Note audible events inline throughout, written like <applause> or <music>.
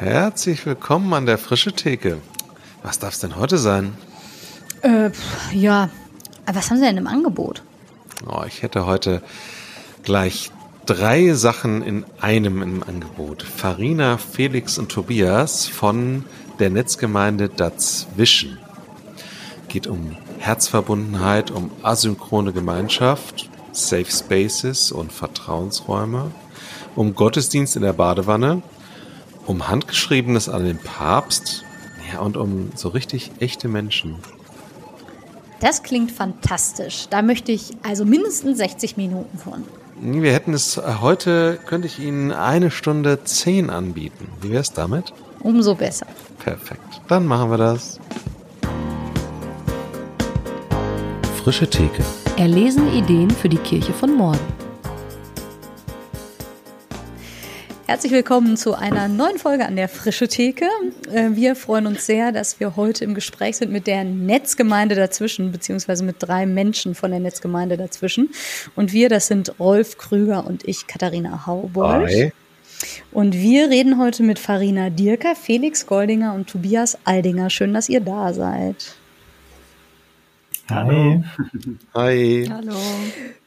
Herzlich willkommen an der frische Theke. Was darf es denn heute sein? Äh, ja, was haben Sie denn im Angebot? Oh, ich hätte heute gleich drei Sachen in einem im Angebot. Farina, Felix und Tobias von der Netzgemeinde Dazwischen. Geht um Herzverbundenheit, um asynchrone Gemeinschaft, Safe Spaces und Vertrauensräume, um Gottesdienst in der Badewanne, um Handgeschriebenes an den Papst ja, und um so richtig echte Menschen. Das klingt fantastisch. Da möchte ich also mindestens 60 Minuten von. Wir hätten es äh, heute, könnte ich Ihnen eine Stunde zehn anbieten. Wie wäre es damit? Umso besser. Perfekt. Dann machen wir das. Frische Theke. Erlesen Ideen für die Kirche von morgen. Herzlich willkommen zu einer neuen Folge an der Frische Theke. Äh, wir freuen uns sehr, dass wir heute im Gespräch sind mit der Netzgemeinde dazwischen, beziehungsweise mit drei Menschen von der Netzgemeinde dazwischen. Und wir, das sind Rolf Krüger und ich, Katharina Haubold. Und wir reden heute mit Farina Dirker, Felix Goldinger und Tobias Aldinger. Schön, dass ihr da seid. Hallo. Hi. Hallo.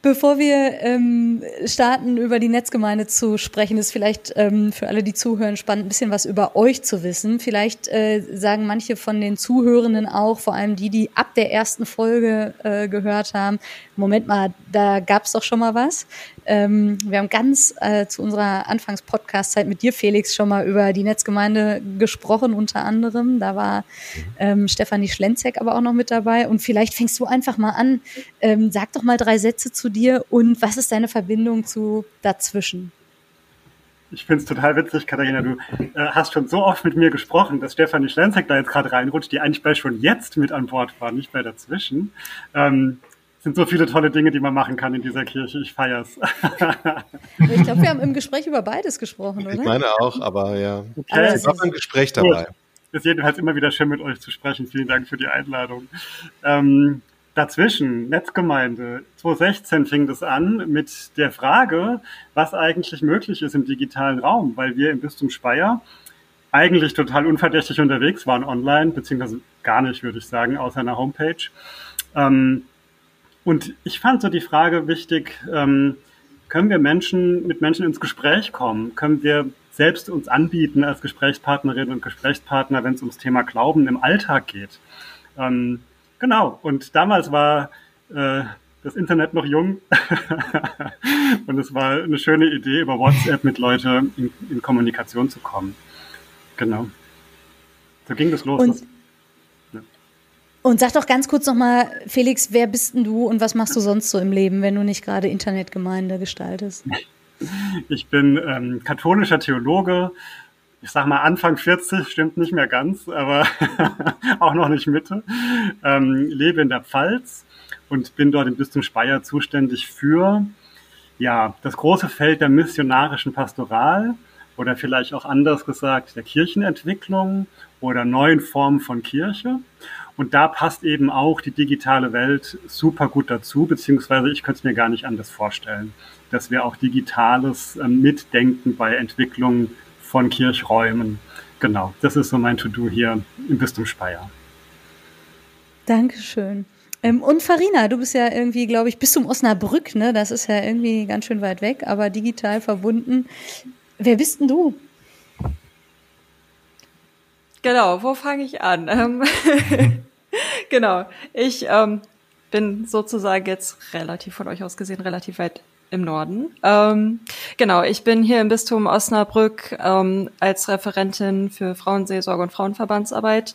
Bevor wir ähm, starten, über die Netzgemeinde zu sprechen, ist vielleicht ähm, für alle, die zuhören, spannend, ein bisschen was über euch zu wissen. Vielleicht äh, sagen manche von den Zuhörenden auch, vor allem die, die ab der ersten Folge äh, gehört haben, Moment mal, da gab es doch schon mal was. Ähm, wir haben ganz äh, zu unserer Anfangs-Podcast-Zeit mit dir, Felix, schon mal über die Netzgemeinde gesprochen, unter anderem. Da war ähm, Stefanie Schlenzek aber auch noch mit dabei. Und vielleicht fängst du einfach mal an. Ähm, sag doch mal drei Sätze zu dir und was ist deine Verbindung zu dazwischen? Ich finde es total witzig, Katharina. Du äh, hast schon so oft mit mir gesprochen, dass Stefanie Schlenzek da jetzt gerade reinrutscht, die eigentlich bei schon jetzt mit an Bord war, nicht bei dazwischen. Ähm, sind so viele tolle Dinge, die man machen kann in dieser Kirche. Ich feier's. <laughs> ich glaube, wir haben im Gespräch über beides gesprochen, oder? Ich meine auch, aber ja. Okay. Ich war im Gespräch dabei. Es ist jedenfalls immer wieder schön, mit euch zu sprechen. Vielen Dank für die Einladung. Ähm, dazwischen, Netzgemeinde. 2016 fing das an mit der Frage, was eigentlich möglich ist im digitalen Raum, weil wir im Bistum Speyer eigentlich total unverdächtig unterwegs waren online, beziehungsweise gar nicht, würde ich sagen, außer einer Homepage. Ähm, und ich fand so die Frage wichtig, ähm, können wir Menschen mit Menschen ins Gespräch kommen? Können wir selbst uns anbieten als Gesprächspartnerinnen und Gesprächspartner, wenn es ums Thema Glauben im Alltag geht? Ähm, genau. Und damals war äh, das Internet noch jung <laughs> und es war eine schöne Idee, über WhatsApp mit Leuten in, in Kommunikation zu kommen. Genau. So ging das los. Und und sag doch ganz kurz nochmal, Felix, wer bist denn du und was machst du sonst so im Leben, wenn du nicht gerade Internetgemeinde gestaltest? <laughs> Ich bin ähm, katholischer Theologe. Ich sag mal Anfang 40, stimmt nicht mehr ganz, aber <laughs> auch noch nicht Mitte. Ähm, lebe in der Pfalz und bin dort im Bistum Speyer zuständig für ja, das große Feld der missionarischen Pastoral oder vielleicht auch anders gesagt der Kirchenentwicklung oder neuen Formen von Kirche. Und da passt eben auch die digitale Welt super gut dazu, beziehungsweise ich könnte es mir gar nicht anders vorstellen, dass wir auch Digitales äh, mitdenken bei Entwicklung von Kirchräumen. Genau, das ist so mein To-Do hier im Bistum Speyer. Dankeschön. Ähm, und Farina, du bist ja irgendwie, glaube ich, bis zum Osnabrück, ne? Das ist ja irgendwie ganz schön weit weg, aber digital verbunden. Wer bist denn du? Genau, wo fange ich an? <laughs> Ähm, genau, ich ähm, bin sozusagen jetzt relativ von euch aus gesehen relativ weit im Norden. Ähm, genau, ich bin hier im Bistum Osnabrück ähm, als Referentin für Frauenseelsorge und Frauenverbandsarbeit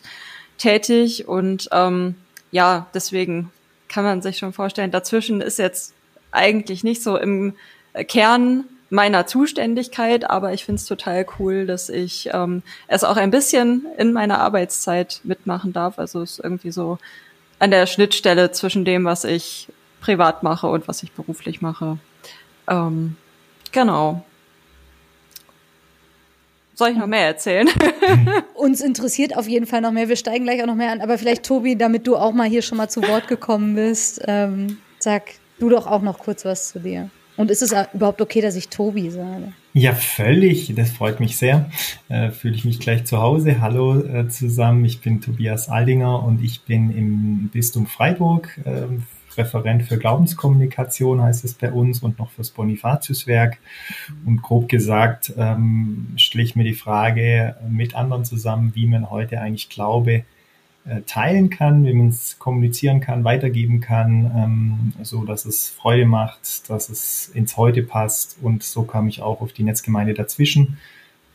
tätig und ähm, ja, deswegen kann man sich schon vorstellen, dazwischen ist jetzt eigentlich nicht so im Kern meiner Zuständigkeit, aber ich finde es total cool, dass ich ähm, es auch ein bisschen in meiner Arbeitszeit mitmachen darf. Also es ist irgendwie so an der Schnittstelle zwischen dem, was ich privat mache und was ich beruflich mache. Ähm, genau. Soll ich noch mehr erzählen? <laughs> Uns interessiert auf jeden Fall noch mehr. Wir steigen gleich auch noch mehr an. Aber vielleicht, Tobi, damit du auch mal hier schon mal zu Wort gekommen bist, ähm, sag du doch auch noch kurz was zu dir. Und ist es überhaupt okay, dass ich Tobi sage? Ja, völlig. Das freut mich sehr. Äh, Fühle ich mich gleich zu Hause. Hallo äh, zusammen. Ich bin Tobias Aldinger und ich bin im Bistum Freiburg äh, Referent für Glaubenskommunikation heißt es bei uns und noch fürs Bonifatiuswerk. Und grob gesagt ähm, stelle ich mir die Frage mit anderen zusammen, wie man heute eigentlich Glaube äh, teilen kann, wie man es kommunizieren kann, weitergeben kann, ähm, so dass es Freude macht, dass es ins Heute passt. Und so kam ich auch auf die Netzgemeinde dazwischen,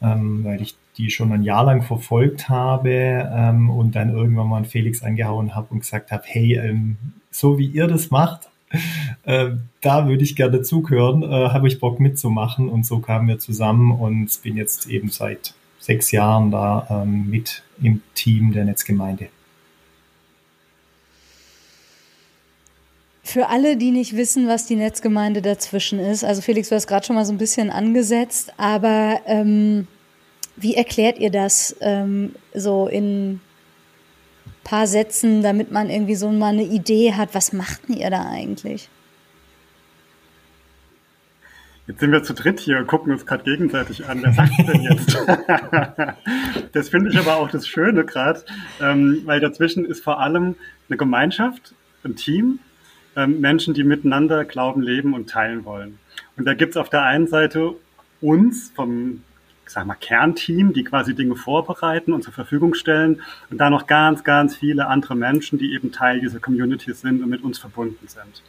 ähm, weil ich die schon ein Jahr lang verfolgt habe ähm, und dann irgendwann mal Felix angehauen habe und gesagt habe, hey, ähm, so wie ihr das macht, <laughs> äh, da würde ich gerne zuhören, äh, habe ich Bock mitzumachen und so kamen wir zusammen und bin jetzt eben seit sechs Jahren da ähm, mit im Team der Netzgemeinde. Für alle, die nicht wissen, was die Netzgemeinde dazwischen ist, also Felix, du hast gerade schon mal so ein bisschen angesetzt, aber ähm, wie erklärt ihr das ähm, so in paar Sätzen, damit man irgendwie so mal eine Idee hat, was macht denn ihr da eigentlich? Jetzt sind wir zu dritt hier und gucken uns gerade gegenseitig an. Wer sagt denn jetzt? <laughs> das finde ich aber auch das Schöne gerade, ähm, weil dazwischen ist vor allem eine Gemeinschaft, ein Team, ähm, Menschen, die miteinander glauben, leben und teilen wollen. Und da gibt's auf der einen Seite uns vom sag mal, Kernteam, die quasi Dinge vorbereiten und zur Verfügung stellen und dann noch ganz, ganz viele andere Menschen, die eben Teil dieser Community sind und mit uns verbunden sind.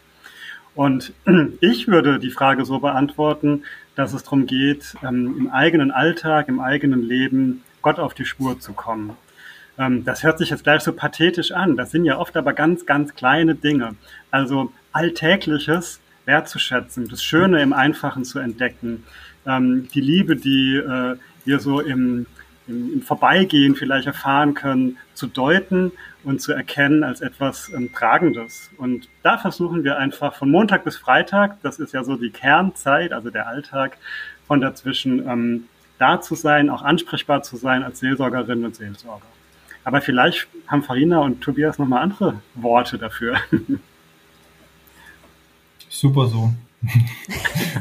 Und <clears throat> ich würde die Frage so beantworten, dass es darum geht, ähm, im eigenen Alltag, im eigenen Leben Gott auf die Spur zu kommen. Ähm, das hört sich jetzt gleich so pathetisch an. Das sind ja oft aber ganz, ganz kleine Dinge. Also Alltägliches wertzuschätzen, das Schöne im Einfachen zu entdecken, ähm, die Liebe, die äh, wir so im, im, im Vorbeigehen vielleicht erfahren können, zu deuten und zu erkennen als etwas ähm, Tragendes. Und da versuchen wir einfach von Montag bis Freitag, das ist ja so die Kernzeit, also der Alltag, von dazwischen ähm, da zu sein, auch ansprechbar zu sein als Seelsorgerin und Seelsorger. Aber vielleicht haben Farina und Tobias nochmal andere Worte dafür. Super so. <laughs>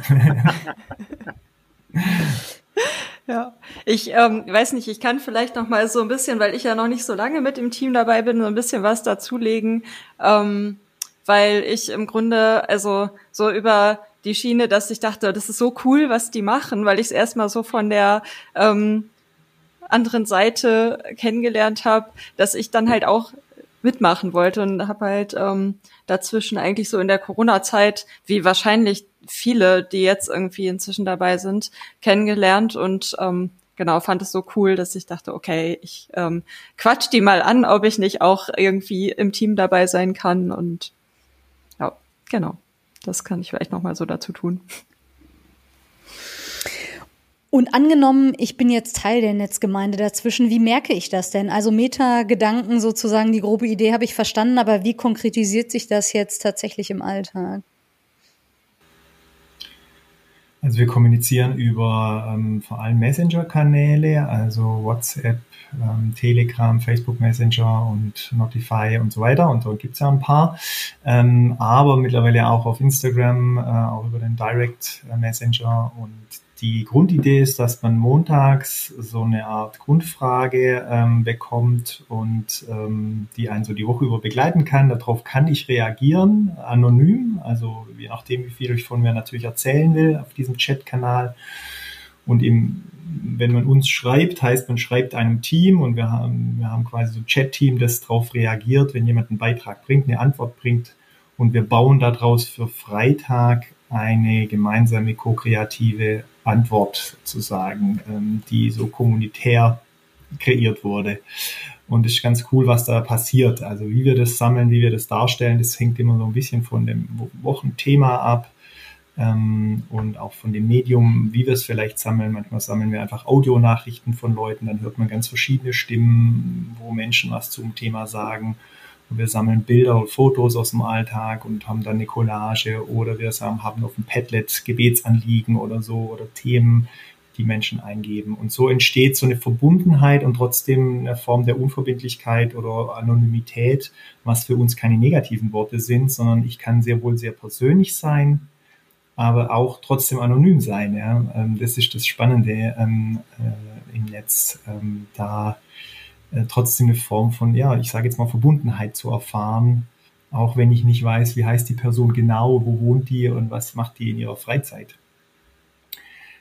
<laughs> <laughs> Ja, ich ähm, weiß nicht, ich kann vielleicht noch mal so ein bisschen, weil ich ja noch nicht so lange mit im Team dabei bin, so ein bisschen was dazulegen, ähm, weil ich im Grunde also so über die Schiene, dass ich dachte, das ist so cool, was die machen, weil ich es erstmal so von der ähm, anderen Seite kennengelernt habe, dass ich dann halt auch mitmachen wollte und habe halt ähm, dazwischen eigentlich so in der Corona-Zeit, wie wahrscheinlich viele, die jetzt irgendwie inzwischen dabei sind, kennengelernt und ähm, genau fand es so cool, dass ich dachte, okay, ich ähm, quatsch die mal an, ob ich nicht auch irgendwie im Team dabei sein kann und ja, genau, das kann ich vielleicht noch mal so dazu tun. Und angenommen, ich bin jetzt Teil der Netzgemeinde dazwischen, wie merke ich das denn? Also Meta-Gedanken sozusagen, die grobe Idee habe ich verstanden, aber wie konkretisiert sich das jetzt tatsächlich im Alltag? Also wir kommunizieren über ähm, vor allem Messenger-Kanäle, also WhatsApp, ähm, Telegram, Facebook Messenger und Notify und so weiter. Und dort gibt es ja ein paar. Ähm, aber mittlerweile auch auf Instagram, äh, auch über den Direct Messenger und die Grundidee ist, dass man montags so eine Art Grundfrage ähm, bekommt und ähm, die einen so die Woche über begleiten kann. Darauf kann ich reagieren, anonym, also je nachdem, wie viel ich von mir natürlich erzählen will auf diesem Chatkanal. Und im, wenn man uns schreibt, heißt man schreibt einem Team und wir haben, wir haben quasi so ein Chat-Team, das darauf reagiert, wenn jemand einen Beitrag bringt, eine Antwort bringt. Und wir bauen daraus für Freitag eine gemeinsame ko-kreative Antwort sozusagen, ähm, die so kommunitär kreiert wurde. Und es ist ganz cool, was da passiert. Also wie wir das sammeln, wie wir das darstellen, das hängt immer so ein bisschen von dem Wochenthema ab ähm, und auch von dem Medium, wie wir es vielleicht sammeln. Manchmal sammeln wir einfach Audionachrichten von Leuten, dann hört man ganz verschiedene Stimmen, wo Menschen was zum Thema sagen. Wir sammeln Bilder und Fotos aus dem Alltag und haben dann eine Collage oder wir haben auf dem Padlet Gebetsanliegen oder so oder Themen, die Menschen eingeben. Und so entsteht so eine Verbundenheit und trotzdem eine Form der Unverbindlichkeit oder Anonymität, was für uns keine negativen Worte sind, sondern ich kann sehr wohl sehr persönlich sein aber auch trotzdem anonym sein. Ja? Ähm, das ist das Spannende ähm, äh, im Netz, ähm, da äh, trotzdem eine Form von, ja, ich sage jetzt mal Verbundenheit zu erfahren, auch wenn ich nicht weiß, wie heißt die Person genau, wo wohnt die und was macht die in ihrer Freizeit.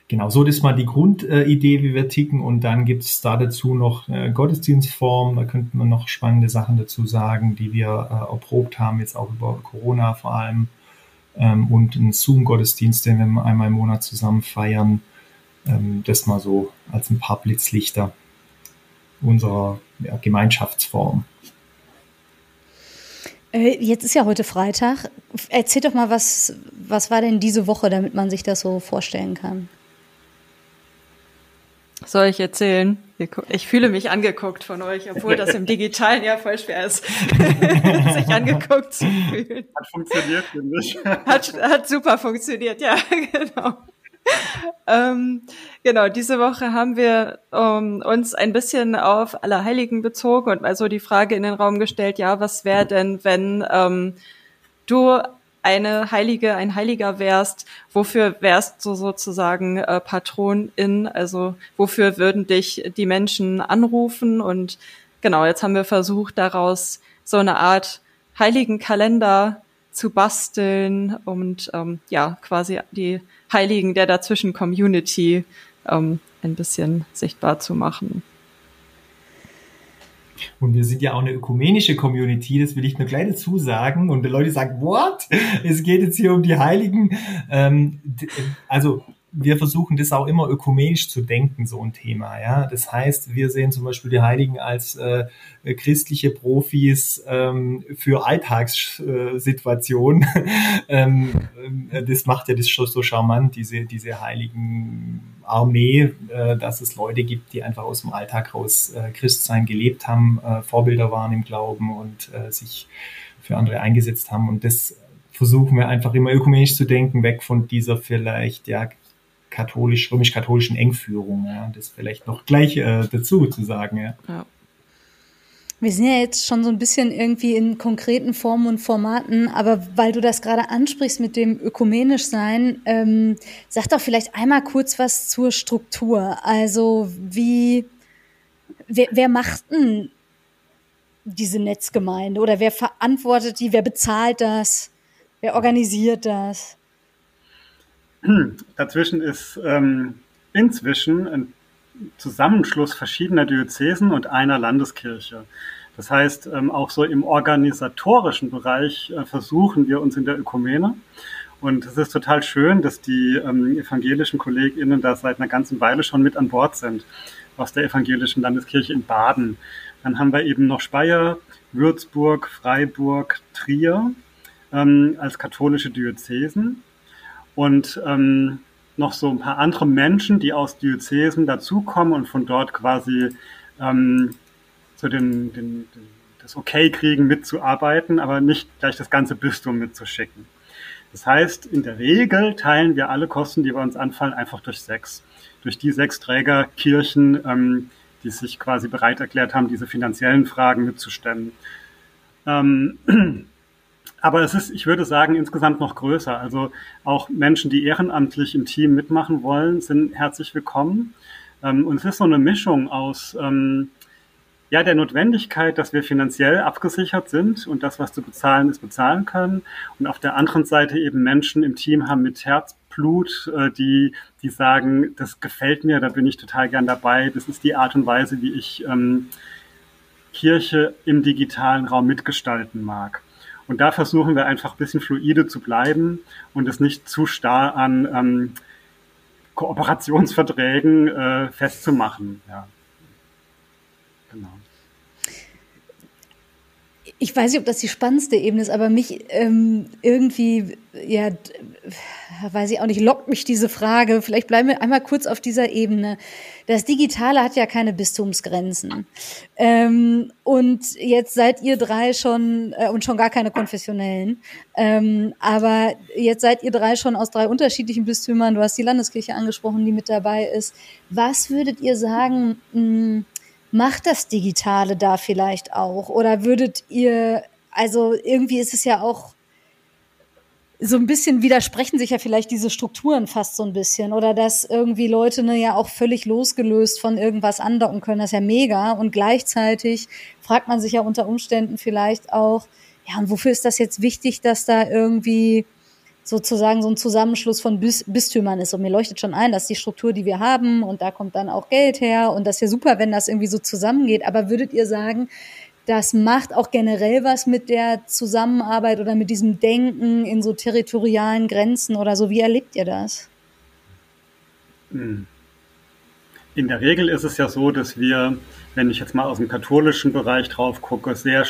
Genau, so das ist mal die Grundidee, wie wir ticken. Und dann gibt es da dazu noch äh, Gottesdienstform. Da könnten wir noch spannende Sachen dazu sagen, die wir äh, erprobt haben, jetzt auch über Corona vor allem. Ähm, und einen Zoom-Gottesdienst, den wir einmal im Monat zusammen feiern. Ähm, das mal so als ein paar Blitzlichter unserer ja, Gemeinschaftsform. Äh, jetzt ist ja heute Freitag. Erzähl doch mal, was, was war denn diese Woche, damit man sich das so vorstellen kann? Soll ich erzählen? Ich fühle mich angeguckt von euch, obwohl das im <laughs> Digitalen ja voll schwer ist, <laughs> sich angeguckt zu fühlen. Hat funktioniert, finde ich. Hat, hat super funktioniert, ja, <laughs> genau. <laughs> ähm, genau, diese Woche haben wir um, uns ein bisschen auf Allerheiligen bezogen und also die Frage in den Raum gestellt, ja, was wäre denn, wenn ähm, du eine Heilige, ein Heiliger wärst, wofür wärst du sozusagen äh, Patronin? Also wofür würden dich die Menschen anrufen? Und genau, jetzt haben wir versucht, daraus so eine Art Heiligenkalender zu basteln und ähm, ja, quasi die Heiligen der dazwischen Community ähm, ein bisschen sichtbar zu machen. Und wir sind ja auch eine ökumenische Community, das will ich nur gleich dazu sagen. Und die Leute sagen, what? Es geht jetzt hier um die Heiligen. Ähm, also wir versuchen das auch immer ökumenisch zu denken, so ein Thema. Ja, das heißt, wir sehen zum Beispiel die Heiligen als äh, christliche Profis ähm, für Alltagssituationen. <laughs> ähm, äh, das macht ja das schon so charmant, diese diese heiligen Armee, äh, dass es Leute gibt, die einfach aus dem Alltag raus äh, Christsein gelebt haben, äh, Vorbilder waren im Glauben und äh, sich für andere eingesetzt haben. Und das versuchen wir einfach immer ökumenisch zu denken, weg von dieser vielleicht ja katholisch, römisch-katholischen Engführung. Ja, das vielleicht noch gleich äh, dazu zu sagen. Ja. ja. Wir sind ja jetzt schon so ein bisschen irgendwie in konkreten Formen und Formaten, aber weil du das gerade ansprichst mit dem ökumenisch sein, ähm, sag doch vielleicht einmal kurz was zur Struktur. Also wie, wer, wer macht denn diese Netzgemeinde oder wer verantwortet die, wer bezahlt das, wer organisiert das? Dazwischen ist ähm, inzwischen ein Zusammenschluss verschiedener Diözesen und einer Landeskirche. Das heißt, ähm, auch so im organisatorischen Bereich äh, versuchen wir uns in der Ökumene. Und es ist total schön, dass die ähm, evangelischen KollegInnen da seit einer ganzen Weile schon mit an Bord sind, aus der evangelischen Landeskirche in Baden. Dann haben wir eben noch Speyer, Würzburg, Freiburg, Trier ähm, als katholische Diözesen und ähm, noch so ein paar andere Menschen, die aus Diözesen dazukommen und von dort quasi ähm, so den, den, den, das Okay kriegen, mitzuarbeiten, aber nicht gleich das ganze Bistum mitzuschicken. Das heißt, in der Regel teilen wir alle Kosten, die bei uns anfallen, einfach durch sechs. Durch die sechs Trägerkirchen, ähm, die sich quasi bereit erklärt haben, diese finanziellen Fragen mitzustemmen. Ähm, <clears throat> aber es ist, ich würde sagen, insgesamt noch größer. Also auch Menschen, die ehrenamtlich im Team mitmachen wollen, sind herzlich willkommen. Ähm, und es ist so eine Mischung aus ähm, ja, der Notwendigkeit, dass wir finanziell abgesichert sind und das, was zu bezahlen ist, bezahlen können. Und auf der anderen Seite eben Menschen im Team haben mit Herzblut, äh, die, die sagen, das gefällt mir, da bin ich total gern dabei. Das ist die Art und Weise, wie ich ähm, Kirche im digitalen Raum mitgestalten mag. Und da versuchen wir einfach ein bisschen fluide zu bleiben und es nicht zu starr an ähm, Kooperationsverträgen äh, festzumachen. Ja. Genau ich weiß nicht, ob das die spannendste Ebene ist, aber mich ähm, irgendwie, ja, weiß ich auch nicht, lockt mich diese Frage. Vielleicht bleiben wir einmal kurz auf dieser Ebene. Das Digitale hat ja keine Bistumsgrenzen. Ähm, und jetzt seid ihr drei schon, äh, und schon gar keine konfessionellen, ähm, aber jetzt seid ihr drei schon aus drei unterschiedlichen Bistümern. Du hast die Landeskirche angesprochen, die mit dabei ist. Was würdet ihr sagen, mh, hm, macht das Digitale da vielleicht auch? Oder würdet ihr, also irgendwie ist es ja auch so ein bisschen widersprechen sich ja vielleicht diese Strukturen fast so ein bisschen oder dass irgendwie Leute ne, ja auch völlig losgelöst von irgendwas andocken können, das ist ja mega und gleichzeitig fragt man sich ja unter Umständen vielleicht auch, ja, und wofür ist das jetzt wichtig, dass da irgendwie sozusagen so ein Zusammenschluss von Bis Bistümern ist. Und mir leuchtet schon ein, dass die Struktur, die wir haben, und da kommt dann auch Geld her und das ist ja super, wenn das irgendwie so zusammengeht. Aber würdet ihr sagen, das macht auch generell was mit der Zusammenarbeit oder mit diesem Denken in so territorialen Grenzen oder so? Wie erlebt ihr das? Hm. In der Regel ist es ja so, dass wir, wenn ich jetzt mal aus dem katholischen Bereich drauf gucke, sehr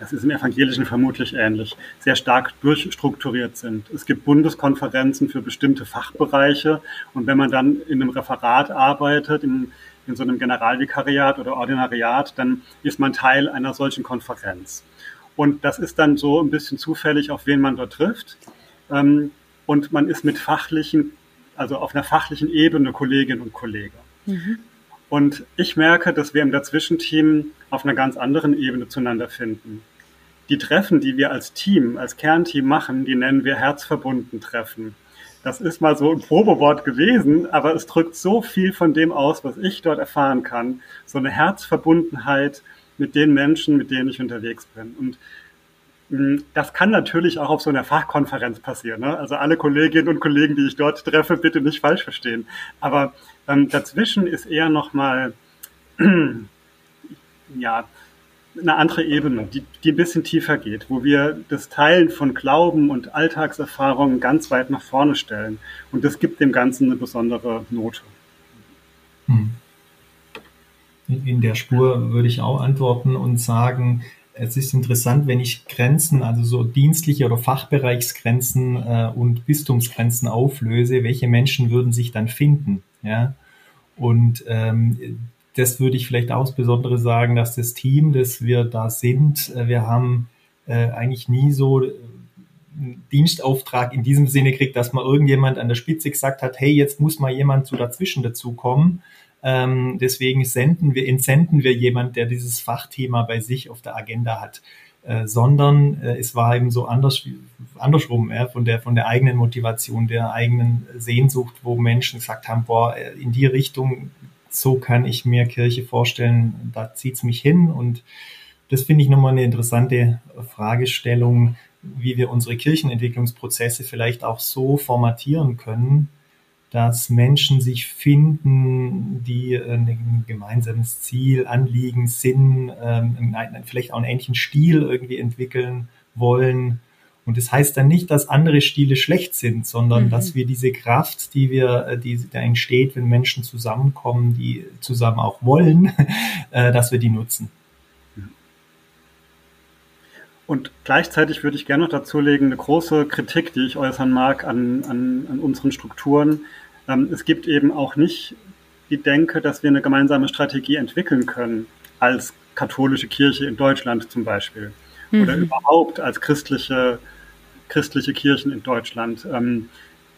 das ist im Evangelischen vermutlich ähnlich, sehr stark durchstrukturiert sind. Es gibt Bundeskonferenzen für bestimmte Fachbereiche und wenn man dann in einem Referat arbeitet, in, in so einem Generalvikariat oder Ordinariat, dann ist man Teil einer solchen Konferenz. Und das ist dann so ein bisschen zufällig, auf wen man dort trifft. Ähm, und man ist mit fachlichen, also auf einer fachlichen Ebene Kolleginnen und Kollegen. Mhm. Und ich merke, dass wir im Dazwischenteam auf einer ganz anderen Ebene zueinander finden. Die Treffen, die wir als Team, als Kernteam machen, die nennen wir herzverbunden Treffen. Das ist mal so ein Probewort gewesen, aber es drückt so viel von dem aus, was ich dort erfahren kann. So eine Herzverbundenheit mit den Menschen, mit denen ich unterwegs bin. Und hm, das kann natürlich auch auf so einer Fachkonferenz passieren. Ne? Also alle Kolleginnen und Kollegen, die ich dort treffe, bitte nicht falsch verstehen. Aber ähm, dazwischen ist eher nochmal, <clears throat> ja, eine andere Ebene, die, die ein bisschen tiefer geht, wo wir das Teilen von Glauben und Alltagserfahrungen ganz weit nach vorne stellen. Und das gibt dem Ganzen eine besondere Note. Hm. In der Spur würde ich auch antworten und sagen, es ist interessant, wenn ich Grenzen, also so dienstliche oder Fachbereichsgrenzen äh, und Bistumsgrenzen auflöse, welche Menschen würden sich dann finden? Ja? Und ähm, das würde ich vielleicht auch besondere sagen, dass das Team, das wir da sind, äh, wir haben äh, eigentlich nie so einen äh, Dienstauftrag in diesem Sinne kriegt, dass mal irgendjemand an der Spitze gesagt hat, hey, jetzt muss mal jemand so dazwischen dazukommen. Ähm, deswegen senden wir, entsenden wir jemand, der dieses Fachthema bei sich auf der Agenda hat. Äh, sondern äh, es war eben so anders, andersrum, ja, von der, von der eigenen Motivation, der eigenen Sehnsucht, wo Menschen gesagt haben, boah, äh, in die Richtung so kann ich mir Kirche vorstellen, da zieht es mich hin. Und das finde ich nochmal eine interessante Fragestellung, wie wir unsere Kirchenentwicklungsprozesse vielleicht auch so formatieren können, dass Menschen sich finden, die ein gemeinsames Ziel, Anliegen, Sinn, ähm, vielleicht auch einen ähnlichen Stil irgendwie entwickeln wollen und das heißt dann nicht, dass andere Stile schlecht sind, sondern mhm. dass wir diese Kraft, die wir, äh, die da entsteht, wenn Menschen zusammenkommen, die zusammen auch wollen, <laughs> äh, dass wir die nutzen. Und gleichzeitig würde ich gerne noch dazulegen, eine große Kritik, die ich äußern mag an, an, an unseren Strukturen. Ähm, es gibt eben auch nicht die Denke, dass wir eine gemeinsame Strategie entwickeln können, als katholische Kirche in Deutschland zum Beispiel. Mhm. Oder überhaupt als christliche christliche Kirchen in Deutschland. Ähm,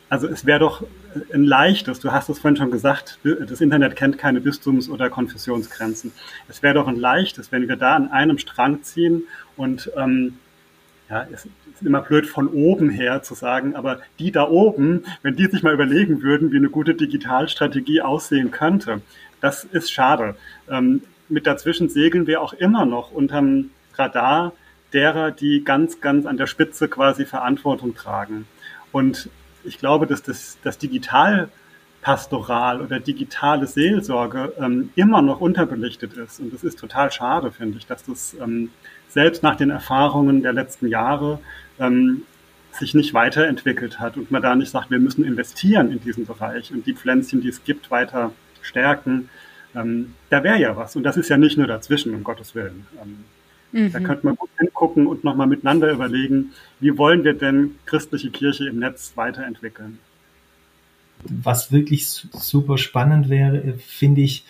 also es wäre doch ein leichtes, du hast es vorhin schon gesagt, das Internet kennt keine Bistums- oder Konfessionsgrenzen. Es wäre doch ein leichtes, wenn wir da an einem Strang ziehen und ähm, ja, es ist immer blöd von oben her zu sagen, aber die da oben, wenn die sich mal überlegen würden, wie eine gute Digitalstrategie aussehen könnte, das ist schade. Ähm, mit dazwischen segeln wir auch immer noch unterm Radar derer, die ganz, ganz an der Spitze quasi Verantwortung tragen. Und ich glaube, dass das, das Digitalpastoral oder digitale Seelsorge ähm, immer noch unterbelichtet ist. Und das ist total schade, finde ich, dass das ähm, selbst nach den Erfahrungen der letzten Jahre ähm, sich nicht weiterentwickelt hat und man da nicht sagt, wir müssen investieren in diesen Bereich und die Pflänzchen, die es gibt, weiter stärken. Ähm, da wäre ja was. Und das ist ja nicht nur dazwischen, um Gottes Willen. Mhm. Da könnte man gut hingucken und nochmal miteinander überlegen, wie wollen wir denn christliche Kirche im Netz weiterentwickeln. Was wirklich super spannend wäre, finde ich,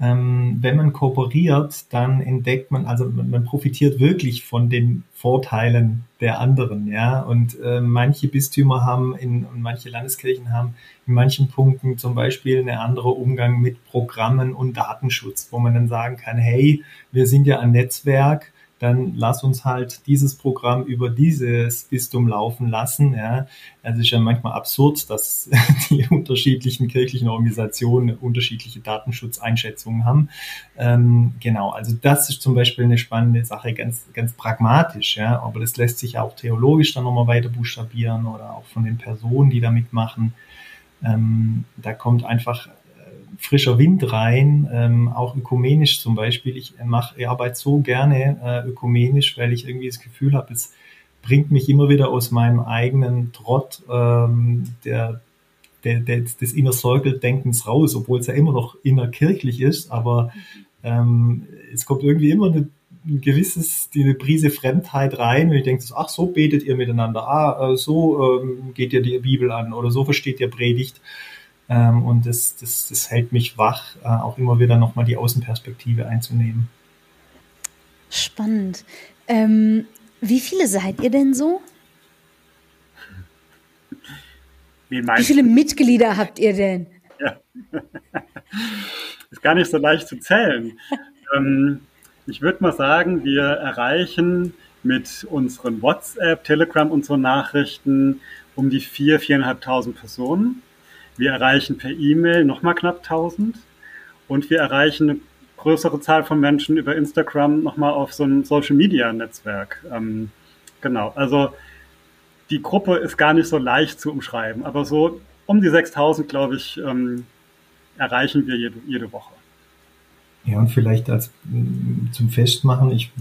ähm, wenn man kooperiert, dann entdeckt man, also man, man, profitiert wirklich von den Vorteilen der anderen, ja. Und äh, manche Bistümer haben in, und manche Landeskirchen haben in manchen Punkten zum Beispiel einen anderen Umgang mit Programmen und Datenschutz, wo man dann sagen kann, hey, wir sind ja ein Netzwerk, dann lass uns halt dieses Programm über dieses Bistum laufen lassen. Ja. Es ist ja manchmal absurd, dass <laughs> die unterschiedlichen kirchlichen Organisationen unterschiedliche Datenschutzeinschätzungen haben. Ähm, genau, also das ist zum Beispiel eine spannende Sache, ganz, ganz pragmatisch, ja. Aber das lässt sich auch theologisch dann nochmal weiter buchstabieren oder auch von den Personen, die da mitmachen. Ähm, da kommt einfach frischer Wind rein, ähm, auch ökumenisch zum Beispiel. Ich mache, ich arbeite so gerne äh, ökumenisch, weil ich irgendwie das Gefühl habe, es bringt mich immer wieder aus meinem eigenen Trott ähm, der, der, der, des Inner Circle-Denkens raus, obwohl es ja immer noch innerkirchlich ist, aber ähm, es kommt irgendwie immer eine, ein gewisses, die eine Prise Fremdheit rein, und ich denke, ach, so betet ihr miteinander, ah, äh, so ähm, geht ihr die Bibel an oder so versteht ihr Predigt. Ähm, und das, das, das hält mich wach, äh, auch immer wieder nochmal die Außenperspektive einzunehmen. Spannend. Ähm, wie viele seid ihr denn so? Wie, wie viele Mitglieder habt ihr denn? Ja. <laughs> Ist gar nicht so leicht zu zählen. <laughs> ähm, ich würde mal sagen, wir erreichen mit unseren WhatsApp, Telegram, unseren Nachrichten um die 4.000, 4.500 Personen. Wir erreichen per E-Mail nochmal knapp 1000 und wir erreichen eine größere Zahl von Menschen über Instagram nochmal auf so ein Social Media Netzwerk. Ähm, genau, also die Gruppe ist gar nicht so leicht zu umschreiben, aber so um die 6000, glaube ich, ähm, erreichen wir jede, jede Woche. Ja, und vielleicht als zum Festmachen, ich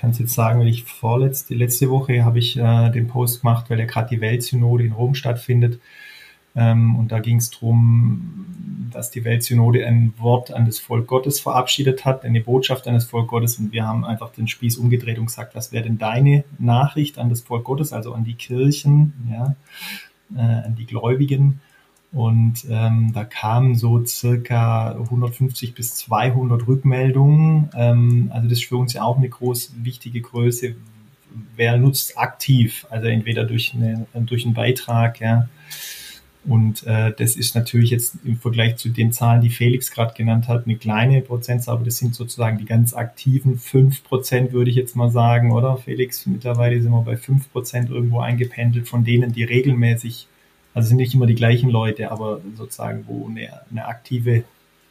kann es jetzt sagen, ich vorletzte letzte Woche habe ich äh, den Post gemacht, weil ja gerade die Weltsynode in Rom stattfindet. Ähm, und da ging es darum, dass die Weltsynode ein Wort an das Volk Gottes verabschiedet hat, eine Botschaft an das Volk Gottes. Und wir haben einfach den Spieß umgedreht und gesagt, was wäre denn deine Nachricht an das Volk Gottes, also an die Kirchen, ja, äh, an die Gläubigen? Und ähm, da kamen so circa 150 bis 200 Rückmeldungen. Ähm, also das ist für uns ja auch eine groß wichtige Größe. Wer nutzt aktiv? Also entweder durch, eine, durch einen Beitrag, ja, und äh, das ist natürlich jetzt im Vergleich zu den Zahlen, die Felix gerade genannt hat, eine kleine Prozentzahl, aber das sind sozusagen die ganz aktiven fünf Prozent, würde ich jetzt mal sagen, oder Felix? Mittlerweile sind wir bei fünf Prozent irgendwo eingependelt, von denen, die regelmäßig, also sind nicht immer die gleichen Leute, aber sozusagen, wo eine, eine aktive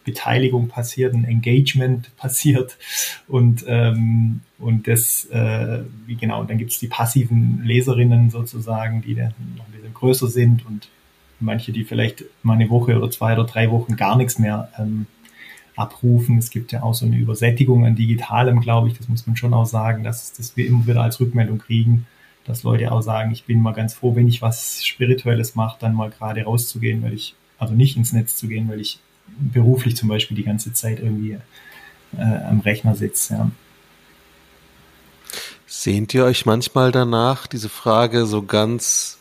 Beteiligung passiert, ein Engagement <laughs> passiert und und und das äh, wie genau und dann gibt es die passiven Leserinnen sozusagen, die dann noch ein bisschen größer sind und manche, die vielleicht mal eine Woche oder zwei oder drei Wochen gar nichts mehr ähm, abrufen. Es gibt ja auch so eine Übersättigung an Digitalem, glaube ich. Das muss man schon auch sagen, dass, dass wir immer wieder als Rückmeldung kriegen, dass Leute auch sagen, ich bin mal ganz froh, wenn ich was Spirituelles mache, dann mal gerade rauszugehen, weil ich, also nicht ins Netz zu gehen, weil ich beruflich zum Beispiel die ganze Zeit irgendwie äh, am Rechner sitze. Ja. Sehnt ihr euch manchmal danach, diese Frage so ganz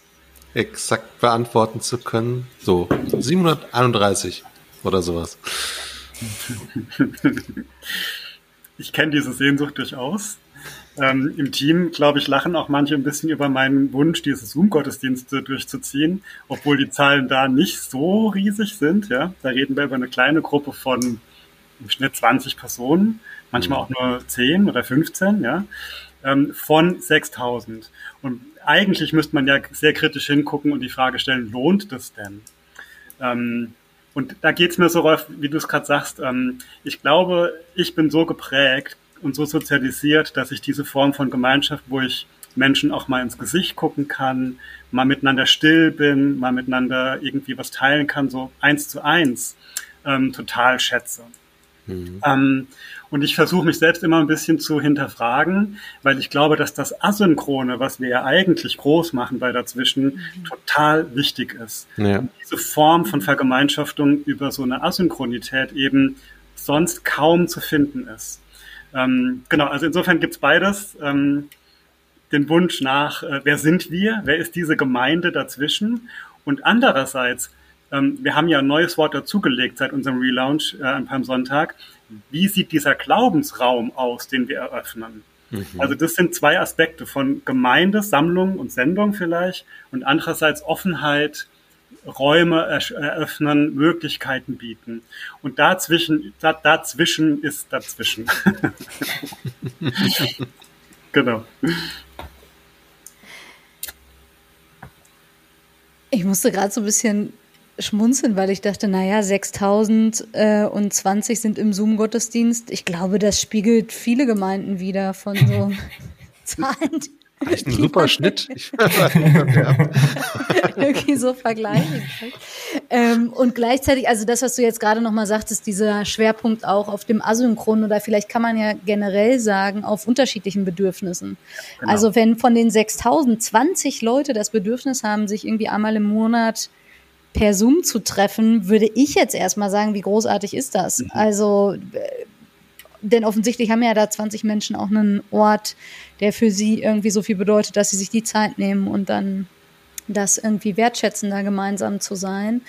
exakt beantworten zu können. So, 731 oder sowas. Ich kenne diese Sehnsucht durchaus. Ähm, Im Team, glaube ich, lachen auch manche ein bisschen über meinen Wunsch, diese Zoom-Gottesdienste durchzuziehen, obwohl die Zahlen da nicht so riesig sind. Ja, da reden wir über eine kleine Gruppe von im Schnitt 20 Personen, manchmal mhm. auch nur 10 oder 15. Ja, ähm, von 6000. Und eigentlich müsste man ja sehr kritisch hingucken und die Frage stellen, lohnt das denn? Ähm, und da geht's mir so, Rolf, wie du es gerade sagst, ähm, ich glaube, ich bin so geprägt und so sozialisiert, dass ich diese Form von Gemeinschaft, wo ich Menschen auch mal ins Gesicht gucken kann, mal miteinander still bin, mal miteinander irgendwie was teilen kann, so eins zu eins, ähm, total schätze. Mhm. Ähm, und ich versuche mich selbst immer ein bisschen zu hinterfragen, weil ich glaube, dass das Asynchrone, was wir ja eigentlich groß machen bei dazwischen, mhm. total wichtig ist. Ja. Diese Form von Vergemeinschaftung über so eine Asynchronität eben sonst kaum zu finden ist. Ähm, genau, also insofern gibt's beides. Ähm, den Wunsch nach, äh, wer sind wir? Wer ist diese Gemeinde dazwischen? Und andererseits, ähm, wir haben ja ein neues Wort dazugelegt seit unserem Relaunch äh, am Palm Sonntag, wie sieht dieser Glaubensraum aus, den wir eröffnen? Mhm. Also das sind zwei Aspekte von Gemeinde, Sammlung und Sendung vielleicht und andererseits Offenheit, Räume eröffnen, Möglichkeiten bieten. Und dazwischen, da, dazwischen ist dazwischen. <laughs> genau. Ich musste gerade so ein bisschen schmunzeln, weil ich dachte, naja, 6000 äh, und 20 sind im Zoom-Gottesdienst. Ich glaube, das spiegelt viele Gemeinden wieder von so <laughs> Zahlen. Echt ein super <laughs> Schnitt. <laughs> Irgendwie so vergleichen. Ähm, und gleichzeitig, also das, was du jetzt gerade nochmal sagtest, dieser Schwerpunkt auch auf dem Asynchron oder vielleicht kann man ja generell sagen, auf unterschiedlichen Bedürfnissen. Genau. Also wenn von den 6000 20 Leute das Bedürfnis haben, sich irgendwie einmal im Monat per Zoom zu treffen, würde ich jetzt erstmal sagen, wie großartig ist das? Mhm. Also, äh, denn offensichtlich haben ja da 20 Menschen auch einen Ort, der für sie irgendwie so viel bedeutet, dass sie sich die Zeit nehmen und dann das irgendwie wertschätzen, da gemeinsam zu sein.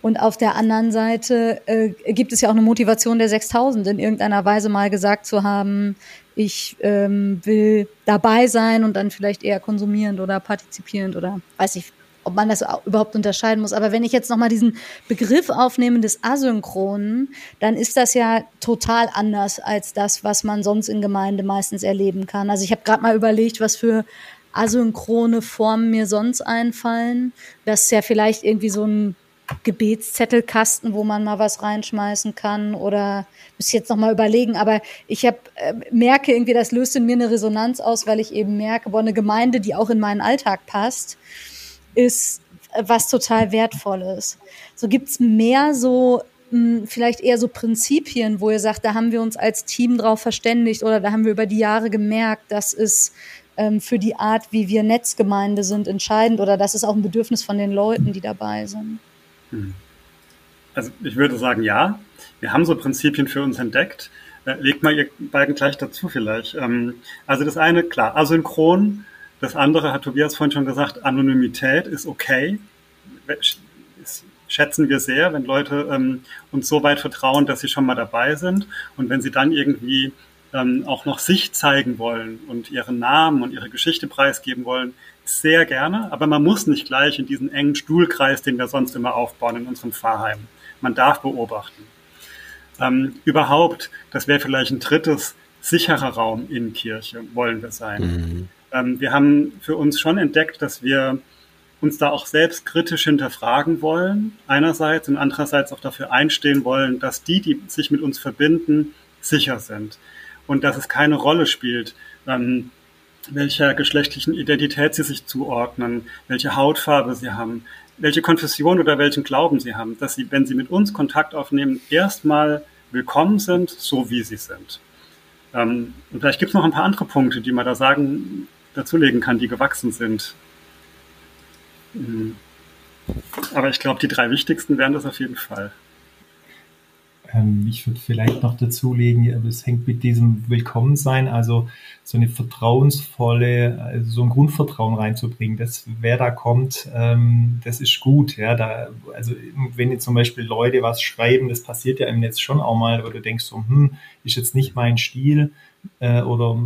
Und auf der anderen Seite äh, gibt es ja auch eine Motivation der 6000, in irgendeiner Weise mal gesagt zu haben, ich ähm, will dabei sein und dann vielleicht eher konsumierend oder partizipierend oder weiß ich, ob man das überhaupt unterscheiden muss. Aber wenn ich jetzt nochmal diesen Begriff aufnehme des Asynchronen, dann ist das ja total anders als das, was man sonst in Gemeinde meistens erleben kann. Also ich habe gerade mal überlegt, was für asynchrone Formen mir sonst einfallen. Das ist ja vielleicht irgendwie so ein Gebetszettelkasten, wo man mal was reinschmeißen kann oder muss jetzt noch mal überlegen, aber ich habe äh, merke irgendwie, das löst in mir eine Resonanz aus, weil ich eben merke, boah, eine Gemeinde, die auch in meinen Alltag passt, ist was total wertvolles. So gibt's mehr so hm, vielleicht eher so Prinzipien, wo ihr sagt, da haben wir uns als Team drauf verständigt oder da haben wir über die Jahre gemerkt, das ist ähm, für die Art, wie wir Netzgemeinde sind, entscheidend oder das ist auch ein Bedürfnis von den Leuten, die dabei sind. Hm. Also ich würde sagen, ja. Wir haben so Prinzipien für uns entdeckt. Äh, legt mal ihr beiden gleich dazu vielleicht. Ähm, also das eine, klar, asynchron das andere hat Tobias vorhin schon gesagt, Anonymität ist okay. Das schätzen wir sehr, wenn Leute ähm, uns so weit vertrauen, dass sie schon mal dabei sind. Und wenn sie dann irgendwie ähm, auch noch sich zeigen wollen und ihren Namen und ihre Geschichte preisgeben wollen, sehr gerne. Aber man muss nicht gleich in diesen engen Stuhlkreis, den wir sonst immer aufbauen in unserem Pfarrheim. Man darf beobachten. Ähm, überhaupt, das wäre vielleicht ein drittes sicherer Raum in Kirche, wollen wir sein. Mhm. Ähm, wir haben für uns schon entdeckt, dass wir uns da auch selbst kritisch hinterfragen wollen, einerseits und andererseits auch dafür einstehen wollen, dass die, die sich mit uns verbinden, sicher sind und dass es keine Rolle spielt, ähm, welcher geschlechtlichen Identität sie sich zuordnen, welche Hautfarbe sie haben, welche Konfession oder welchen Glauben sie haben, dass sie, wenn sie mit uns Kontakt aufnehmen, erstmal willkommen sind, so wie sie sind. Ähm, und vielleicht gibt es noch ein paar andere Punkte, die man da sagen dazulegen kann, die gewachsen sind. Mhm. Aber ich glaube, die drei wichtigsten wären das auf jeden Fall. Ähm, ich würde vielleicht noch dazulegen, aber es hängt mit diesem Willkommensein, also so eine vertrauensvolle, also so ein Grundvertrauen reinzubringen. Das, wer da kommt, ähm, das ist gut. Ja, da, also wenn jetzt zum Beispiel Leute was schreiben, das passiert ja im Netz schon auch mal, wo du denkst so, hm, ist jetzt nicht mein Stil äh, oder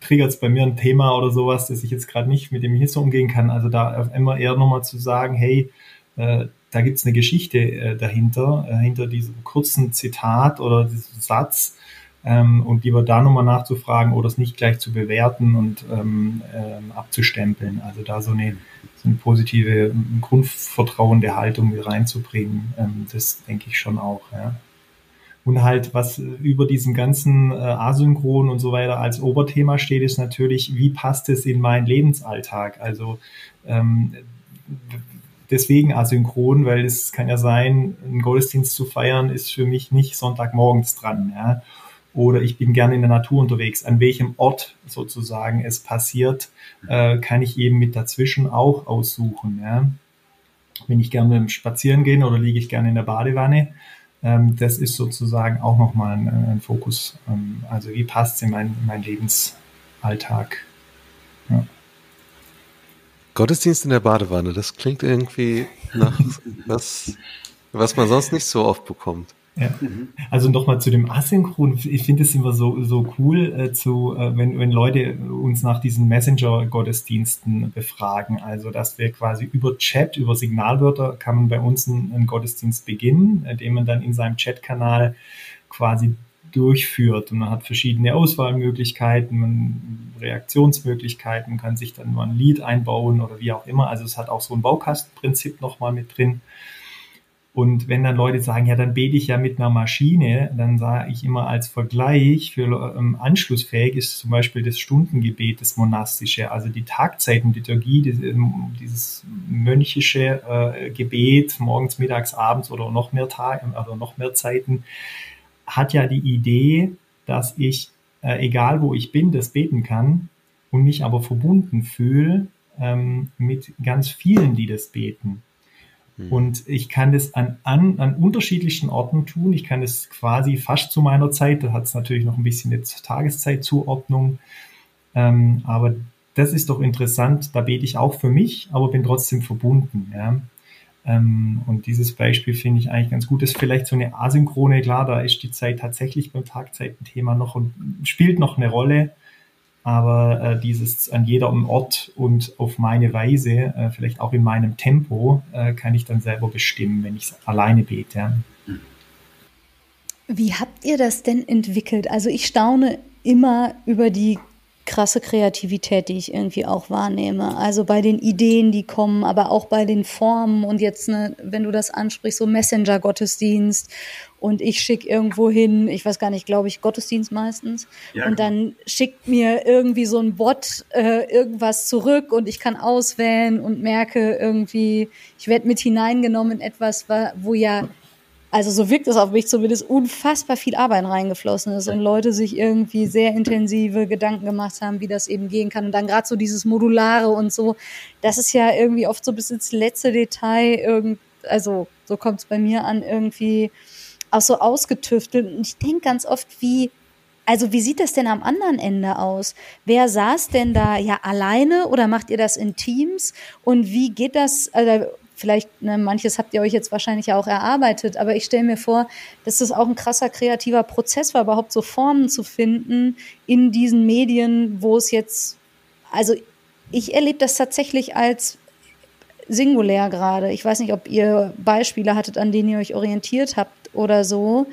triggert es bei mir ein Thema oder sowas, dass ich jetzt gerade nicht mit dem hier so umgehen kann. Also da immer eher nochmal zu sagen, hey, äh, da gibt es eine Geschichte äh, dahinter, äh, hinter diesem kurzen Zitat oder diesem Satz ähm, und lieber da nochmal nachzufragen oder es nicht gleich zu bewerten und ähm, ähm, abzustempeln. Also da so eine, so eine positive Grundvertrauen der Haltung mit reinzubringen, ähm, das denke ich schon auch. Ja. Und halt, was über diesem ganzen äh, Asynchron und so weiter als Oberthema steht, ist natürlich, wie passt es in meinen Lebensalltag? Also ähm, deswegen asynchron, weil es kann ja sein, einen Gottesdienst zu feiern, ist für mich nicht Sonntagmorgens dran. Ja? Oder ich bin gerne in der Natur unterwegs. An welchem Ort sozusagen es passiert, äh, kann ich eben mit dazwischen auch aussuchen. Ja? Bin ich gerne spazieren gehen oder liege ich gerne in der Badewanne? Ähm, das ist sozusagen auch nochmal ein, ein Fokus. Ähm, also wie passt es in, mein, in meinen Lebensalltag? Ja. Gottesdienst in der Badewanne, das klingt irgendwie nach <laughs> was, was man sonst nicht so oft bekommt. Ja. Mhm. Also nochmal zu dem Asynchron. Ich finde es immer so, so cool, äh, zu, äh, wenn, wenn Leute uns nach diesen Messenger-Gottesdiensten befragen. Also, dass wir quasi über Chat, über Signalwörter kann man bei uns einen, einen Gottesdienst beginnen, indem man dann in seinem Chatkanal quasi durchführt. Und man hat verschiedene Auswahlmöglichkeiten, man, Reaktionsmöglichkeiten, kann sich dann nur ein Lied einbauen oder wie auch immer. Also es hat auch so ein Baukastenprinzip nochmal mit drin. Und wenn dann Leute sagen, ja, dann bete ich ja mit einer Maschine, dann sage ich immer als Vergleich für ähm, anschlussfähig ist zum Beispiel das Stundengebet, das monastische, also die Tagzeitenliturgie, dieses, ähm, dieses mönchische äh, Gebet morgens, mittags, abends oder noch mehr Tage oder noch mehr Zeiten, hat ja die Idee, dass ich, äh, egal wo ich bin, das beten kann und mich aber verbunden fühle ähm, mit ganz vielen, die das beten. Hm. Und ich kann das an, an, an unterschiedlichen Orten tun. Ich kann das quasi fast zu meiner Zeit. Da hat es natürlich noch ein bisschen jetzt Tageszeitzuordnung. Ähm, aber das ist doch interessant. Da bete ich auch für mich, aber bin trotzdem verbunden. Ja. Ähm, und dieses Beispiel finde ich eigentlich ganz gut. Das ist vielleicht so eine asynchrone, klar, da ist die Zeit tatsächlich beim Tagzeitenthema noch und spielt noch eine Rolle. Aber äh, dieses an jedem Ort und auf meine Weise, äh, vielleicht auch in meinem Tempo, äh, kann ich dann selber bestimmen, wenn ich alleine bete. Wie habt ihr das denn entwickelt? Also ich staune immer über die krasse Kreativität, die ich irgendwie auch wahrnehme. Also bei den Ideen, die kommen, aber auch bei den Formen und jetzt, ne, wenn du das ansprichst, so Messenger-Gottesdienst und ich schicke irgendwo hin, ich weiß gar nicht, glaube ich, Gottesdienst meistens. Ja, und genau. dann schickt mir irgendwie so ein Bot äh, irgendwas zurück und ich kann auswählen und merke irgendwie, ich werde mit hineingenommen in etwas, wo ja also so wirkt es auf mich zumindest, unfassbar viel Arbeit reingeflossen ist und Leute sich irgendwie sehr intensive Gedanken gemacht haben, wie das eben gehen kann. Und dann gerade so dieses Modulare und so, das ist ja irgendwie oft so bis ins letzte Detail, irgend, also so kommt es bei mir an, irgendwie auch so ausgetüftelt. Und ich denke ganz oft, wie also wie sieht das denn am anderen Ende aus? Wer saß denn da ja alleine oder macht ihr das in Teams? Und wie geht das? Also vielleicht, ne, manches habt ihr euch jetzt wahrscheinlich auch erarbeitet, aber ich stelle mir vor, dass das auch ein krasser kreativer Prozess war, überhaupt so Formen zu finden in diesen Medien, wo es jetzt, also ich erlebe das tatsächlich als singulär gerade. Ich weiß nicht, ob ihr Beispiele hattet, an denen ihr euch orientiert habt oder so.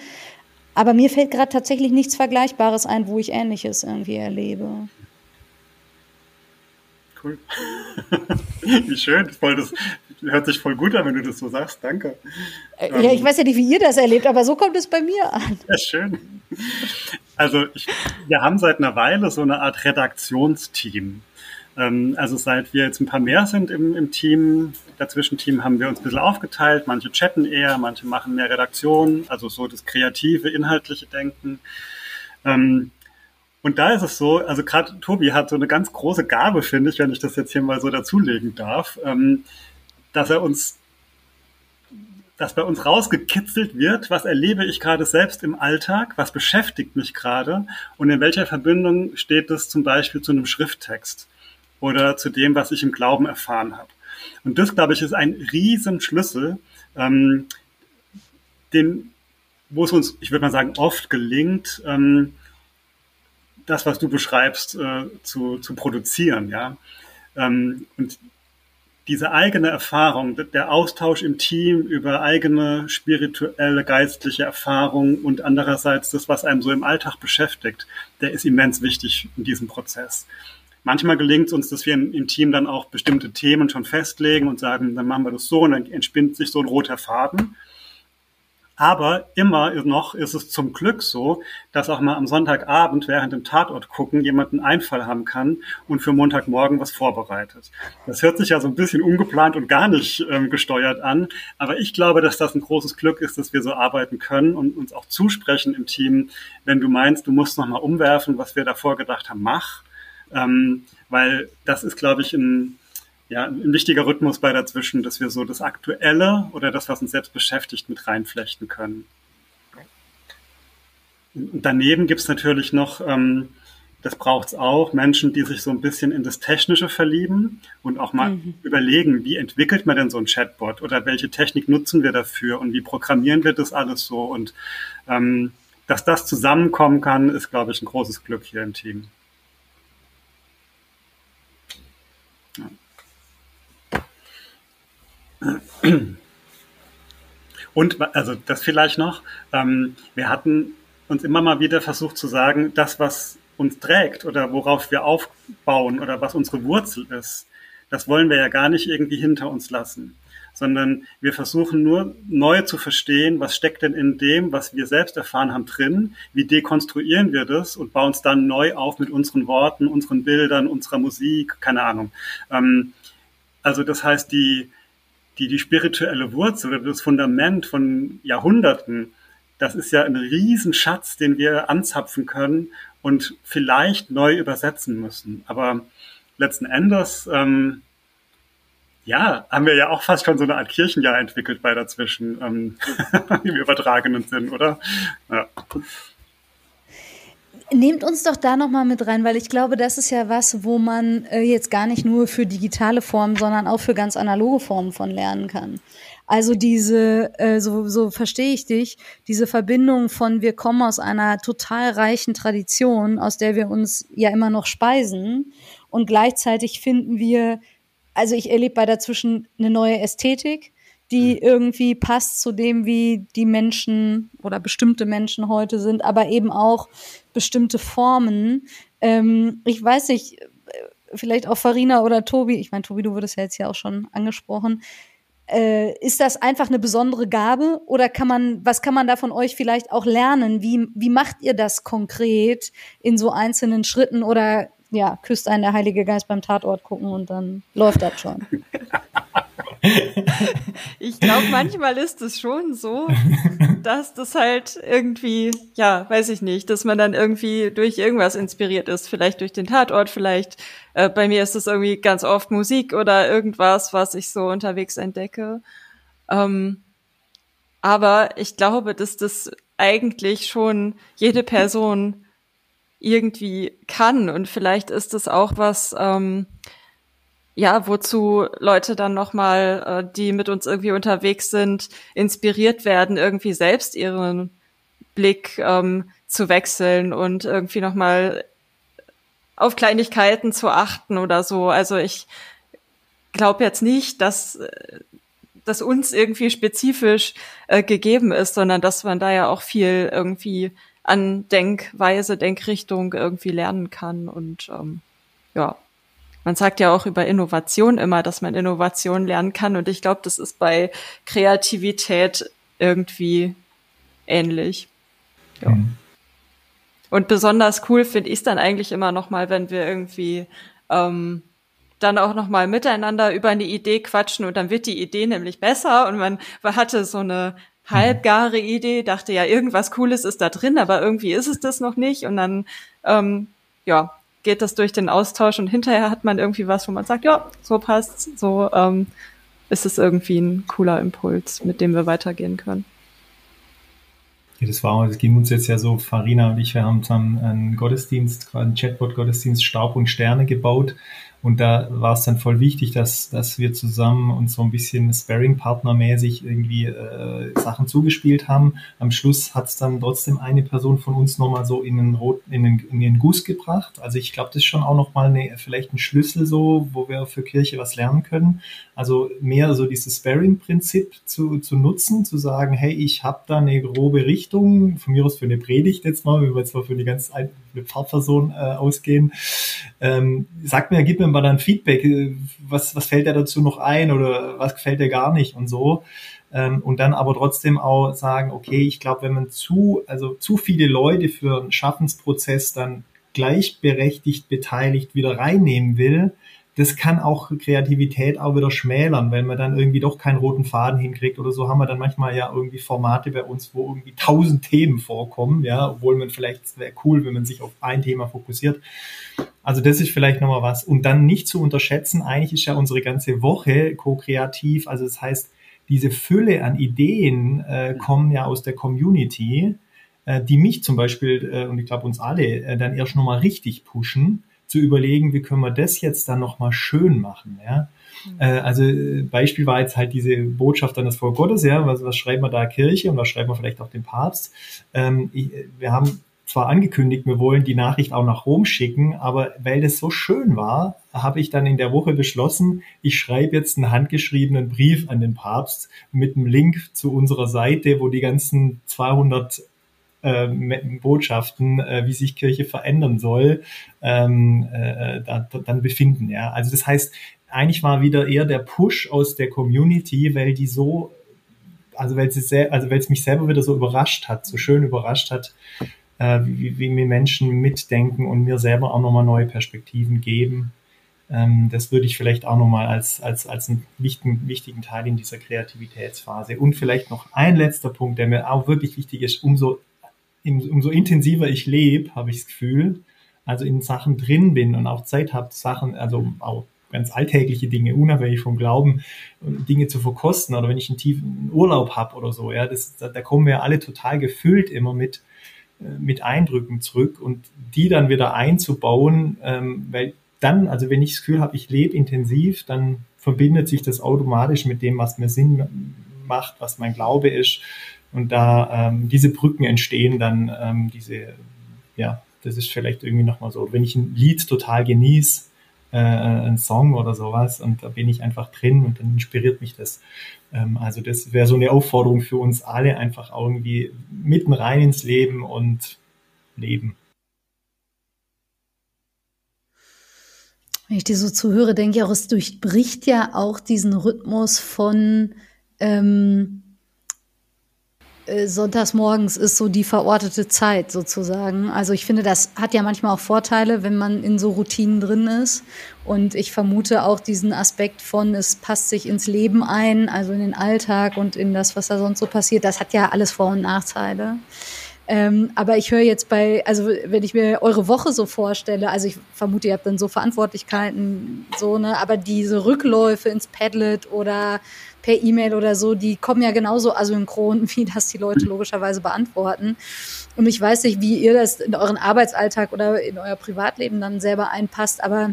Aber mir fällt gerade tatsächlich nichts Vergleichbares ein, wo ich Ähnliches irgendwie erlebe. Cool. <laughs> Wie schön. Voll das, hört sich voll gut an, wenn du das so sagst. Danke. Äh, ja, ich ähm, weiß ja nicht, wie ihr das erlebt, aber so kommt es bei mir an. Ja, schön. Also ich, wir haben seit einer Weile so eine Art Redaktionsteam. Ähm, also seit wir jetzt ein paar mehr sind im, im Team, dazwischen Team haben wir uns ein bisschen aufgeteilt. Manche chatten eher, manche machen mehr Redaktion, also so das kreative, inhaltliche Denken. Ähm, und da ist es so, also gerade Tobi hat so eine ganz große Gabe, finde ich, wenn ich das jetzt hier mal so dazulegen darf dass er uns, dass bei uns rausgekitzelt wird, was erlebe ich gerade selbst im Alltag, was beschäftigt mich gerade und in welcher Verbindung steht es zum Beispiel zu einem Schrifttext oder zu dem, was ich im Glauben erfahren habe. Und das, glaube ich, ist ein Riesenschlüssel, ähm, den, wo es uns, ich würde mal sagen, oft gelingt, ähm, das, was du beschreibst, äh, zu, zu produzieren, ja. Ähm, und diese eigene Erfahrung, der Austausch im Team über eigene spirituelle, geistliche Erfahrung und andererseits das, was einem so im Alltag beschäftigt, der ist immens wichtig in diesem Prozess. Manchmal gelingt es uns, dass wir im, Team dann auch bestimmte Themen schon festlegen und sagen, dann machen wir das so und dann entspinnt sich so ein roter Faden. Aber immer noch ist es zum Glück so, dass auch mal am Sonntagabend während dem Tatort gucken jemand einen Einfall haben kann und für Montagmorgen was vorbereitet. Das hört sich ja so ein bisschen ungeplant und gar nicht ähm, gesteuert an. Aber ich glaube, dass das ein großes Glück ist, dass wir so arbeiten können und uns auch zusprechen im Team, wenn du meinst, du musst nochmal umwerfen, was wir davor gedacht haben, mach. Ähm, weil das ist, glaube ich, ein, ja, ein wichtiger Rhythmus bei dazwischen, dass wir so das Aktuelle oder das, was uns selbst beschäftigt, mit reinflechten können. Und daneben gibt's natürlich noch, ähm, das braucht's auch, Menschen, die sich so ein bisschen in das Technische verlieben und auch mal mhm. überlegen, wie entwickelt man denn so ein Chatbot oder welche Technik nutzen wir dafür und wie programmieren wir das alles so. Und ähm, dass das zusammenkommen kann, ist, glaube ich, ein großes Glück hier im Team. Und also das vielleicht noch. Ähm, wir hatten uns immer mal wieder versucht zu sagen, das, was uns trägt oder worauf wir aufbauen oder was unsere Wurzel ist, das wollen wir ja gar nicht irgendwie hinter uns lassen, sondern wir versuchen nur neu zu verstehen, was steckt denn in dem, was wir selbst erfahren haben drin, wie dekonstruieren wir das und bauen es dann neu auf mit unseren Worten, unseren Bildern, unserer Musik, keine Ahnung. Ähm, also das heißt, die, die, die spirituelle Wurzel oder das Fundament von Jahrhunderten, das ist ja ein Riesenschatz, den wir anzapfen können und vielleicht neu übersetzen müssen. Aber letzten Endes, ähm, ja, haben wir ja auch fast schon so eine Art Kirchenjahr entwickelt bei dazwischen, ähm, <laughs> im übertragenen Sinn, oder? Ja. Nehmt uns doch da nochmal mit rein, weil ich glaube, das ist ja was, wo man äh, jetzt gar nicht nur für digitale Formen, sondern auch für ganz analoge Formen von lernen kann. Also diese, äh, so, so verstehe ich dich, diese Verbindung von wir kommen aus einer total reichen Tradition, aus der wir uns ja immer noch speisen und gleichzeitig finden wir, also ich erlebe bei dazwischen eine neue Ästhetik, die mhm. irgendwie passt zu dem, wie die Menschen oder bestimmte Menschen heute sind, aber eben auch bestimmte Formen. Ähm, ich weiß nicht, äh, vielleicht auch Farina oder Tobi, ich meine, Tobi, du wurdest ja jetzt ja auch schon angesprochen. Äh, ist das einfach eine besondere Gabe oder kann man, was kann man da von euch vielleicht auch lernen? Wie, wie macht ihr das konkret in so einzelnen Schritten oder ja, küsst einen der Heilige Geist beim Tatort gucken und dann läuft das schon? <laughs> <laughs> ich glaube, manchmal ist es schon so, dass das halt irgendwie, ja, weiß ich nicht, dass man dann irgendwie durch irgendwas inspiriert ist. Vielleicht durch den Tatort, vielleicht äh, bei mir ist es irgendwie ganz oft Musik oder irgendwas, was ich so unterwegs entdecke. Ähm, aber ich glaube, dass das eigentlich schon jede Person irgendwie kann und vielleicht ist es auch was, ähm, ja, wozu Leute dann nochmal, äh, die mit uns irgendwie unterwegs sind, inspiriert werden, irgendwie selbst ihren Blick ähm, zu wechseln und irgendwie nochmal auf Kleinigkeiten zu achten oder so. Also ich glaube jetzt nicht, dass das uns irgendwie spezifisch äh, gegeben ist, sondern dass man da ja auch viel irgendwie an Denkweise, Denkrichtung irgendwie lernen kann und ähm, ja, man sagt ja auch über Innovation immer, dass man Innovation lernen kann. Und ich glaube, das ist bei Kreativität irgendwie ähnlich. Ja. Mhm. Und besonders cool finde ich es dann eigentlich immer noch mal, wenn wir irgendwie ähm, dann auch noch mal miteinander über eine Idee quatschen und dann wird die Idee nämlich besser und man, man hatte so eine halbgare Idee, dachte ja, irgendwas Cooles ist da drin, aber irgendwie ist es das noch nicht und dann ähm, ja, geht das durch den Austausch und hinterher hat man irgendwie was, wo man sagt, ja, so passt's, so ähm, ist es irgendwie ein cooler Impuls, mit dem wir weitergehen können. Das war, das ging uns jetzt ja so, Farina und ich, wir haben zusammen einen Gottesdienst, einen Chatbot-Gottesdienst Staub und Sterne gebaut und da war es dann voll wichtig, dass, dass wir zusammen uns so ein bisschen Sparring-Partner-mäßig irgendwie äh, Sachen zugespielt haben. Am Schluss hat es dann trotzdem eine Person von uns nochmal so in den, Rot, in, den, in den Guss gebracht. Also ich glaube, das ist schon auch nochmal eine, vielleicht ein Schlüssel so, wo wir für Kirche was lernen können. Also mehr so dieses Sparring-Prinzip zu, zu nutzen, zu sagen, hey, ich habe da eine grobe Richtung, von mir aus für eine Predigt jetzt mal, wenn wir jetzt mal für die ganz eine Pfarrperson äh, ausgehen. Ähm, sagt mir, gib mir mal dann Feedback, äh, was, was fällt dir dazu noch ein oder was gefällt dir gar nicht und so. Ähm, und dann aber trotzdem auch sagen, okay, ich glaube, wenn man zu, also zu viele Leute für einen Schaffensprozess dann gleichberechtigt beteiligt wieder reinnehmen will, das kann auch Kreativität auch wieder schmälern, wenn man dann irgendwie doch keinen roten Faden hinkriegt oder so haben wir dann manchmal ja irgendwie Formate bei uns, wo irgendwie tausend Themen vorkommen, ja, obwohl man vielleicht wäre cool, wenn man sich auf ein Thema fokussiert. Also das ist vielleicht nochmal was. Und dann nicht zu unterschätzen, eigentlich ist ja unsere ganze Woche co-kreativ. Also das heißt, diese Fülle an Ideen äh, kommen ja aus der Community, äh, die mich zum Beispiel äh, und ich glaube uns alle äh, dann erst nochmal richtig pushen zu überlegen, wie können wir das jetzt dann nochmal schön machen, ja. Mhm. Äh, also Beispiel war jetzt halt diese Botschaft an das Volk Gottes, ja, was, was schreiben wir da Kirche und was schreiben wir vielleicht auch dem Papst. Ähm, ich, wir haben zwar angekündigt, wir wollen die Nachricht auch nach Rom schicken, aber weil das so schön war, habe ich dann in der Woche beschlossen, ich schreibe jetzt einen handgeschriebenen Brief an den Papst mit einem Link zu unserer Seite, wo die ganzen 200 äh, Botschaften, äh, wie sich Kirche verändern soll, ähm, äh, da, dann befinden. Ja, also das heißt, eigentlich war wieder eher der Push aus der Community, weil die so, also weil sehr, also weil es mich selber wieder so überrascht hat, so schön überrascht hat, äh, wie, wie mir Menschen mitdenken und mir selber auch nochmal neue Perspektiven geben. Ähm, das würde ich vielleicht auch nochmal als, als, als einen wichtigen, wichtigen Teil in dieser Kreativitätsphase. Und vielleicht noch ein letzter Punkt, der mir auch wirklich wichtig ist, umso, umso intensiver ich lebe, habe ich das Gefühl, also in Sachen drin bin und auch Zeit habe, Sachen, also auch ganz alltägliche Dinge, unabhängig vom Glauben, Dinge zu verkosten oder wenn ich einen tiefen Urlaub habe oder so, ja, das, da, da kommen wir alle total gefüllt immer mit, äh, mit Eindrücken zurück und die dann wieder einzubauen, ähm, weil dann, also wenn ich das Gefühl habe, ich lebe intensiv, dann verbindet sich das automatisch mit dem, was mir Sinn macht, was mein Glaube ist. Und da ähm, diese Brücken entstehen dann, ähm, diese, ja, das ist vielleicht irgendwie nochmal so. Wenn ich ein Lied total genieße, äh, ein Song oder sowas, und da bin ich einfach drin und dann inspiriert mich das. Ähm, also das wäre so eine Aufforderung für uns alle, einfach irgendwie mitten rein ins Leben und leben. Wenn ich dir so zuhöre, denke ich auch, es durchbricht ja auch diesen Rhythmus von ähm, äh, sonntags morgens ist so die verortete Zeit sozusagen. Also ich finde, das hat ja manchmal auch Vorteile, wenn man in so Routinen drin ist. Und ich vermute auch diesen Aspekt von, es passt sich ins Leben ein, also in den Alltag und in das, was da sonst so passiert. Das hat ja alles Vor- und Nachteile. Ähm, aber ich höre jetzt bei, also wenn ich mir eure Woche so vorstelle, also ich vermute, ihr habt dann so Verantwortlichkeiten, so, ne, aber diese Rückläufe ins Padlet oder per E-Mail oder so, die kommen ja genauso asynchron, <laughs> wie das die Leute logischerweise beantworten. Und ich weiß nicht, wie ihr das in euren Arbeitsalltag oder in euer Privatleben dann selber einpasst, aber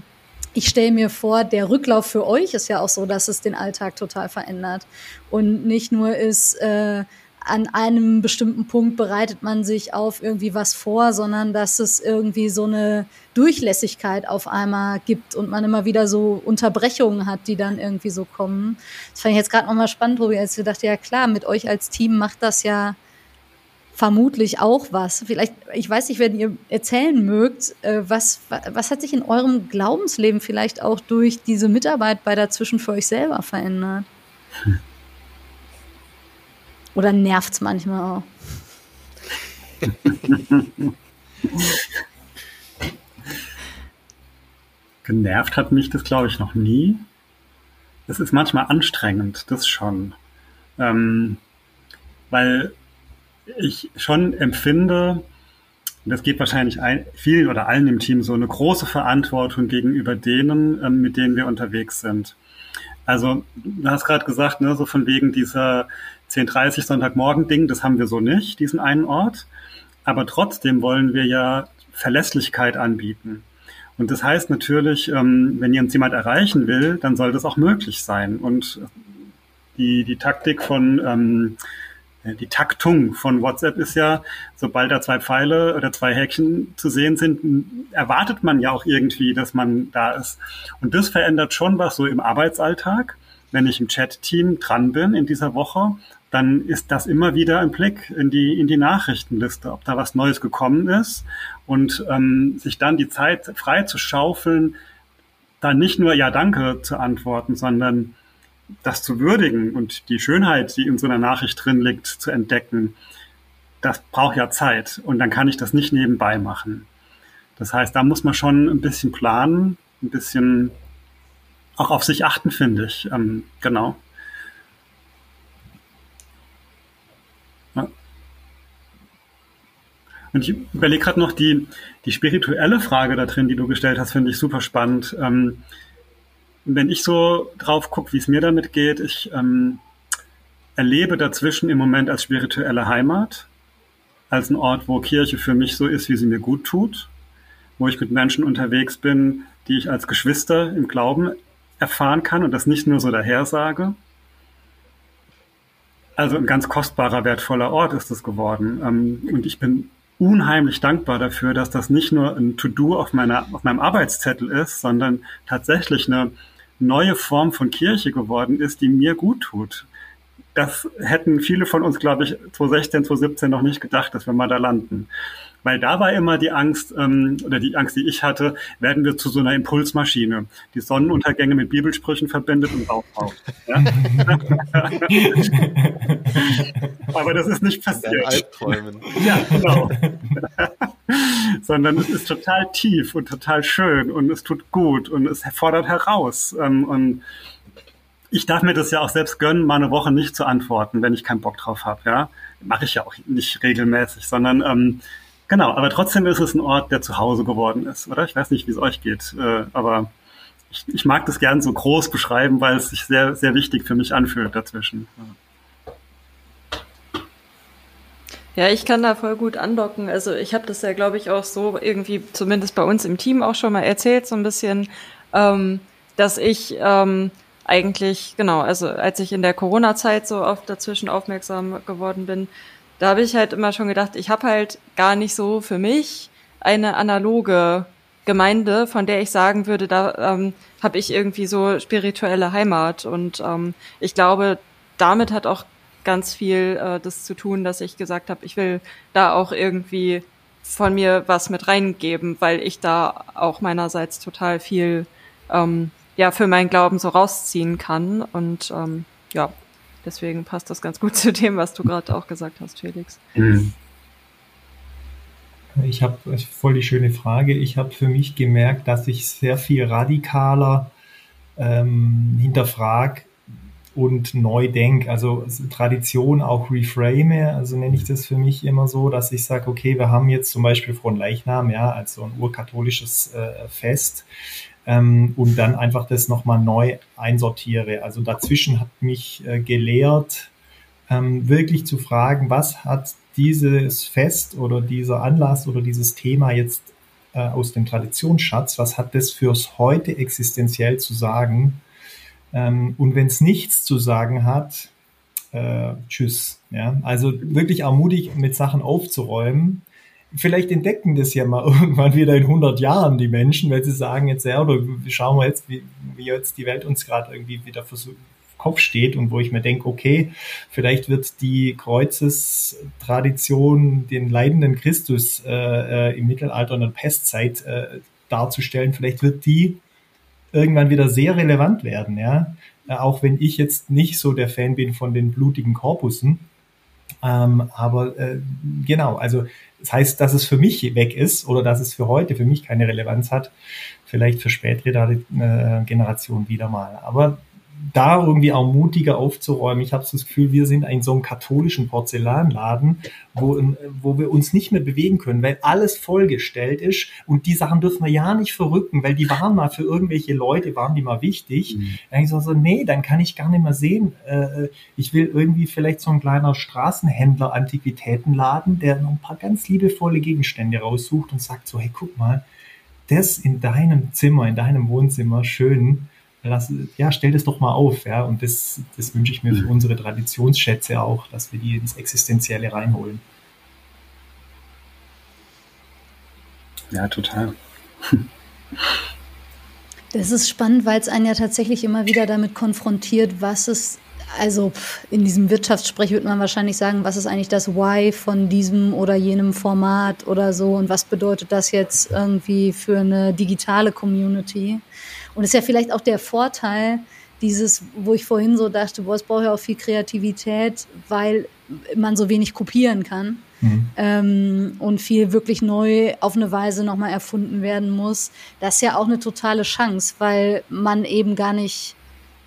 ich stelle mir vor, der Rücklauf für euch ist ja auch so, dass es den Alltag total verändert und nicht nur ist, äh, an einem bestimmten Punkt bereitet man sich auf irgendwie was vor, sondern dass es irgendwie so eine Durchlässigkeit auf einmal gibt und man immer wieder so Unterbrechungen hat, die dann irgendwie so kommen. Das fand ich jetzt gerade nochmal spannend, Tobi, als ich dachte, ja klar, mit euch als Team macht das ja vermutlich auch was. Vielleicht, ich weiß nicht, wenn ihr erzählen mögt, äh, was, was hat sich in eurem Glaubensleben vielleicht auch durch diese Mitarbeit bei dazwischen für euch selber verändert? Hm. <laughs> Oder nervt es manchmal auch? <laughs> Genervt hat mich das, glaube ich, noch nie. Es ist manchmal anstrengend, das schon. Ähm, weil ich schon empfinde, das geht wahrscheinlich ein, vielen oder allen im Team so, eine große Verantwortung gegenüber denen, ähm, mit denen wir unterwegs sind. Also, du hast gerade gesagt, ne, so von wegen dieser 10.30 Sonntagmorgen-Ding, das haben wir so nicht, diesen einen Ort. Aber trotzdem wollen wir ja Verlässlichkeit anbieten. Und das heißt natürlich, ähm, wenn uns jemand erreichen will, dann soll das auch möglich sein. Und die, die Taktik von, ähm, die Taktung von WhatsApp ist ja, sobald da zwei Pfeile oder zwei Häkchen zu sehen sind, erwartet man ja auch irgendwie, dass man da ist. Und das verändert schon was so im Arbeitsalltag wenn ich im Chat-Team dran bin in dieser Woche dann ist das immer wieder ein Blick in die, in die Nachrichtenliste, ob da was Neues gekommen ist und ähm, sich dann die Zeit frei zu schaufeln, dann nicht nur Ja, danke zu antworten, sondern das zu würdigen und die Schönheit, die in so einer Nachricht drin liegt, zu entdecken, das braucht ja Zeit und dann kann ich das nicht nebenbei machen. Das heißt, da muss man schon ein bisschen planen, ein bisschen auch auf sich achten, finde ich. Ähm, genau. Und ich überlege gerade noch die, die spirituelle Frage da drin, die du gestellt hast, finde ich super spannend. Ähm, wenn ich so drauf gucke, wie es mir damit geht, ich ähm, erlebe dazwischen im Moment als spirituelle Heimat, als ein Ort, wo Kirche für mich so ist, wie sie mir gut tut, wo ich mit Menschen unterwegs bin, die ich als Geschwister im Glauben erfahren kann und das nicht nur so daher sage. Also ein ganz kostbarer, wertvoller Ort ist es geworden. Ähm, und ich bin unheimlich dankbar dafür, dass das nicht nur ein To-Do auf, meiner, auf meinem Arbeitszettel ist, sondern tatsächlich eine neue Form von Kirche geworden ist, die mir gut tut. das hätten viele von uns, glaube ich, 2016, 2017 noch nicht gedacht, dass wir mal da landen. Weil da war immer die Angst, ähm, oder die Angst, die ich hatte, werden wir zu so einer Impulsmaschine, die Sonnenuntergänge mit Bibelsprüchen verbindet und aufbaut. Ja? <laughs> Aber das ist nicht passiert. Albträumen. Ja, genau. <laughs> Sondern es ist total tief und total schön und es tut gut und es fordert heraus. Ähm, und ich darf mir das ja auch selbst gönnen, mal eine Woche nicht zu antworten, wenn ich keinen Bock drauf habe. Ja, mache ich ja auch nicht regelmäßig, sondern ähm, genau. Aber trotzdem ist es ein Ort, der zu Hause geworden ist, oder? Ich weiß nicht, wie es euch geht, äh, aber ich, ich mag das gern so groß beschreiben, weil es sich sehr sehr wichtig für mich anfühlt dazwischen. Ja, ich kann da voll gut andocken. Also ich habe das ja, glaube ich, auch so irgendwie, zumindest bei uns im Team auch schon mal erzählt, so ein bisschen, ähm, dass ich ähm, eigentlich, genau, also als ich in der Corona-Zeit so oft dazwischen aufmerksam geworden bin, da habe ich halt immer schon gedacht, ich habe halt gar nicht so für mich eine analoge Gemeinde, von der ich sagen würde, da ähm, habe ich irgendwie so spirituelle Heimat. Und ähm, ich glaube, damit hat auch ganz viel äh, das zu tun, dass ich gesagt habe, ich will da auch irgendwie von mir was mit reingeben, weil ich da auch meinerseits total viel ähm, ja für meinen Glauben so rausziehen kann. Und ähm, ja, deswegen passt das ganz gut <laughs> zu dem, was du gerade auch gesagt hast, Felix. Mhm. Ich habe voll die schöne Frage. Ich habe für mich gemerkt, dass ich sehr viel radikaler ähm, hinterfrag und neu denk. Also Tradition auch reframe. Also nenne ich das für mich immer so, dass ich sage, okay, wir haben jetzt zum Beispiel Fronleichnam, ja, als so ein urkatholisches äh, Fest ähm, und dann einfach das nochmal neu einsortiere. Also dazwischen hat mich äh, gelehrt, ähm, wirklich zu fragen, was hat dieses Fest oder dieser Anlass oder dieses Thema jetzt äh, aus dem Traditionsschatz, was hat das fürs heute existenziell zu sagen? Ähm, und wenn es nichts zu sagen hat, äh, tschüss. Ja? Also wirklich ermutigt, mit Sachen aufzuräumen vielleicht entdecken das ja mal <laughs> irgendwann wieder in 100 Jahren die Menschen, weil sie sagen jetzt, ja, oder schauen wir jetzt, wie, wie jetzt die Welt uns gerade irgendwie wieder versucht, Kopf steht und wo ich mir denke, okay, vielleicht wird die Kreuzestradition, den leidenden Christus äh, äh, im Mittelalter in der Pestzeit äh, darzustellen, vielleicht wird die irgendwann wieder sehr relevant werden, ja. Äh, auch wenn ich jetzt nicht so der Fan bin von den blutigen Korpussen. Ähm, aber äh, genau, also das heißt, dass es für mich weg ist oder dass es für heute für mich keine Relevanz hat, vielleicht für spätere äh, Generationen wieder mal. Aber da irgendwie auch mutiger aufzuräumen. Ich habe so das Gefühl, wir sind in so einem katholischen Porzellanladen, wo, wo wir uns nicht mehr bewegen können, weil alles vollgestellt ist und die Sachen dürfen wir ja nicht verrücken, weil die waren mal für irgendwelche Leute, waren die mal wichtig. Mhm. Dann ich so, so, nee, dann kann ich gar nicht mehr sehen. Äh, ich will irgendwie vielleicht so ein kleiner Straßenhändler Antiquitätenladen, der noch ein paar ganz liebevolle Gegenstände raussucht und sagt so, hey, guck mal, das in deinem Zimmer, in deinem Wohnzimmer schön, lass, ja, stell das doch mal auf, ja. Und das, das wünsche ich mir für mhm. unsere Traditionsschätze auch, dass wir die ins Existenzielle reinholen. Ja, total. Das ist spannend, weil es einen ja tatsächlich immer wieder damit konfrontiert, was es, also in diesem Wirtschaftssprech würde man wahrscheinlich sagen, was ist eigentlich das Why von diesem oder jenem Format oder so und was bedeutet das jetzt irgendwie für eine digitale Community? Und ist ja vielleicht auch der Vorteil, dieses, wo ich vorhin so dachte, boah, es braucht ja auch viel Kreativität, weil man so wenig kopieren kann mhm. ähm, und viel wirklich neu auf eine Weise nochmal erfunden werden muss. Das ist ja auch eine totale Chance, weil man eben gar nicht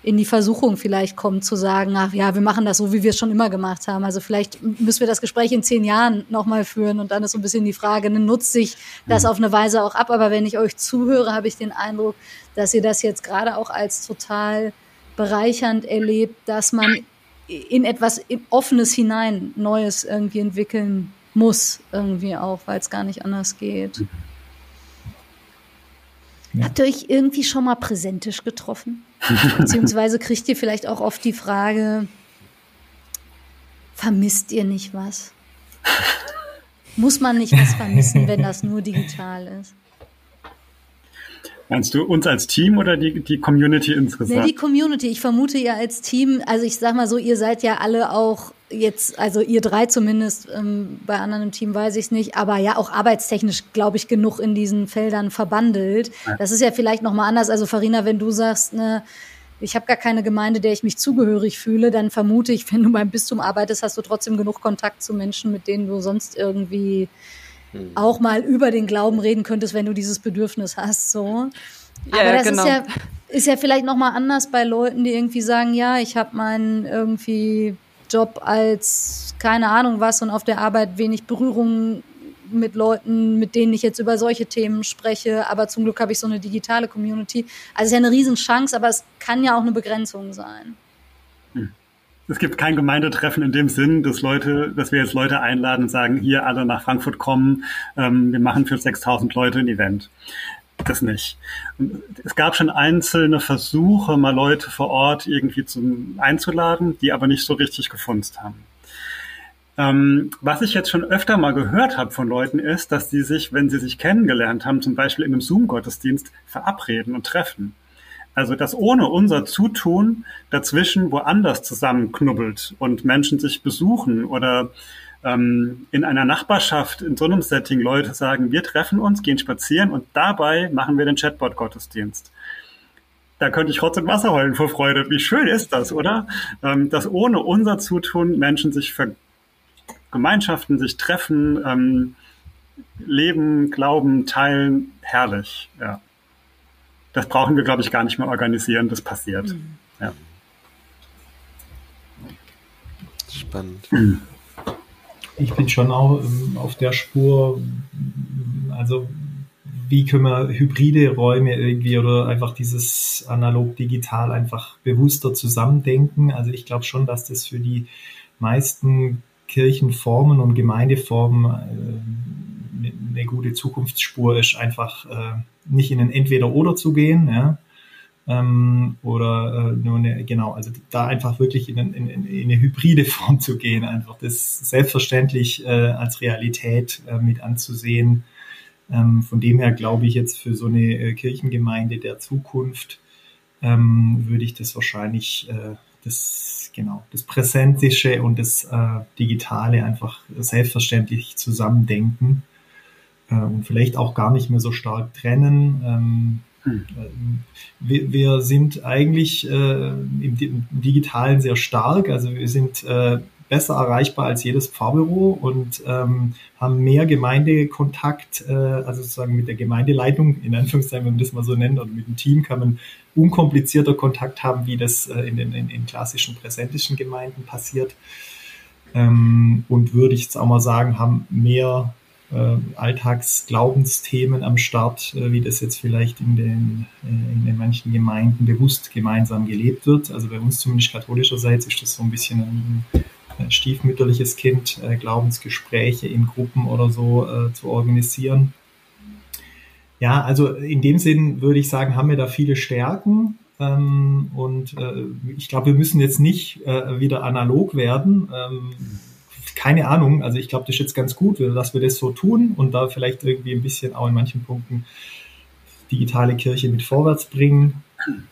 in die Versuchung vielleicht kommt zu sagen, ach ja, wir machen das so, wie wir es schon immer gemacht haben. Also vielleicht müssen wir das Gespräch in zehn Jahren nochmal führen und dann ist so ein bisschen die Frage, ne, nutzt sich das mhm. auf eine Weise auch ab? Aber wenn ich euch zuhöre, habe ich den Eindruck, dass ihr das jetzt gerade auch als total bereichernd erlebt, dass man in etwas Offenes hinein Neues irgendwie entwickeln muss, irgendwie auch, weil es gar nicht anders geht. Ja. Habt ihr euch irgendwie schon mal präsentisch getroffen? Beziehungsweise kriegt ihr vielleicht auch oft die Frage, vermisst ihr nicht was? Muss man nicht was vermissen, wenn das nur digital ist? Meinst du uns als Team oder die, die Community insgesamt? Nee, die Community. Ich vermute ihr als Team, also ich sag mal so, ihr seid ja alle auch jetzt, also ihr drei zumindest, ähm, bei anderen im Team weiß ich es nicht, aber ja auch arbeitstechnisch, glaube ich, genug in diesen Feldern verbandelt. Ja. Das ist ja vielleicht nochmal anders. Also Farina, wenn du sagst, ne, ich habe gar keine Gemeinde, der ich mich zugehörig fühle, dann vermute ich, <laughs> wenn du beim Bistum arbeitest, hast du trotzdem genug Kontakt zu Menschen, mit denen du sonst irgendwie hm. auch mal über den Glauben reden könntest, wenn du dieses Bedürfnis hast. So. Ja, Aber das genau. ist ja ist ja vielleicht noch mal anders bei Leuten, die irgendwie sagen, ja, ich habe meinen irgendwie Job als keine Ahnung was und auf der Arbeit wenig Berührung mit Leuten, mit denen ich jetzt über solche Themen spreche. Aber zum Glück habe ich so eine digitale Community. Also es ist ja eine Riesenchance, aber es kann ja auch eine Begrenzung sein. Hm. Es gibt kein Gemeindetreffen in dem Sinn, dass Leute, dass wir jetzt Leute einladen und sagen, hier alle nach Frankfurt kommen, ähm, wir machen für 6000 Leute ein Event. Das nicht. Es gab schon einzelne Versuche, mal Leute vor Ort irgendwie zum, einzuladen, die aber nicht so richtig gefunzt haben. Ähm, was ich jetzt schon öfter mal gehört habe von Leuten ist, dass die sich, wenn sie sich kennengelernt haben, zum Beispiel in einem Zoom-Gottesdienst, verabreden und treffen. Also dass ohne unser Zutun dazwischen woanders zusammenknubbelt und Menschen sich besuchen oder ähm, in einer Nachbarschaft in so einem Setting Leute sagen, wir treffen uns, gehen spazieren und dabei machen wir den Chatbot-Gottesdienst da könnte ich Rotz und Wasser heulen vor Freude. Wie schön ist das, oder? Ähm, dass ohne unser Zutun Menschen sich ver Gemeinschaften sich treffen, ähm, leben, glauben, teilen, herrlich. Ja. Das brauchen wir, glaube ich, gar nicht mehr organisieren, das passiert. Mhm. Ja. Spannend. Ich bin schon auch ähm, auf der Spur, also wie können wir hybride Räume irgendwie oder einfach dieses analog-digital einfach bewusster zusammendenken. Also ich glaube schon, dass das für die meisten Kirchenformen und Gemeindeformen äh, eine gute Zukunftsspur ist, einfach äh, nicht in ein Entweder-Oder zu gehen, ja, ähm, oder äh, nur eine, genau, also da einfach wirklich in, in, in, eine hybride Form zu gehen, einfach das selbstverständlich äh, als Realität äh, mit anzusehen. Ähm, von dem her glaube ich jetzt für so eine äh, Kirchengemeinde der Zukunft ähm, würde ich das wahrscheinlich äh, das, genau, das Präsentische und das äh, Digitale einfach selbstverständlich zusammendenken äh, und vielleicht auch gar nicht mehr so stark trennen. Ähm, hm. Wir, wir, sind eigentlich äh, im, im, Digitalen sehr stark, also wir sind äh, besser erreichbar als jedes Pfarrbüro und ähm, haben mehr Gemeindekontakt, äh, also sozusagen mit der Gemeindeleitung, in Anführungszeichen, wenn man das mal so nennt, oder mit dem Team kann man unkomplizierter Kontakt haben, wie das äh, in den in, in klassischen präsentischen Gemeinden passiert. Ähm, und würde ich jetzt auch mal sagen, haben mehr äh, Alltagsglaubensthemen am Start, äh, wie das jetzt vielleicht in den, äh, in den manchen Gemeinden bewusst gemeinsam gelebt wird. Also bei uns zumindest katholischerseits ist das so ein bisschen ein stiefmütterliches Kind äh, Glaubensgespräche in Gruppen oder so äh, zu organisieren. Ja, also in dem Sinn würde ich sagen, haben wir da viele Stärken. Ähm, und äh, ich glaube, wir müssen jetzt nicht wieder analog werden. Ähm, keine Ahnung, also ich glaube, das ist jetzt ganz gut, dass wir das so tun und da vielleicht irgendwie ein bisschen auch in manchen Punkten digitale Kirche mit vorwärts bringen.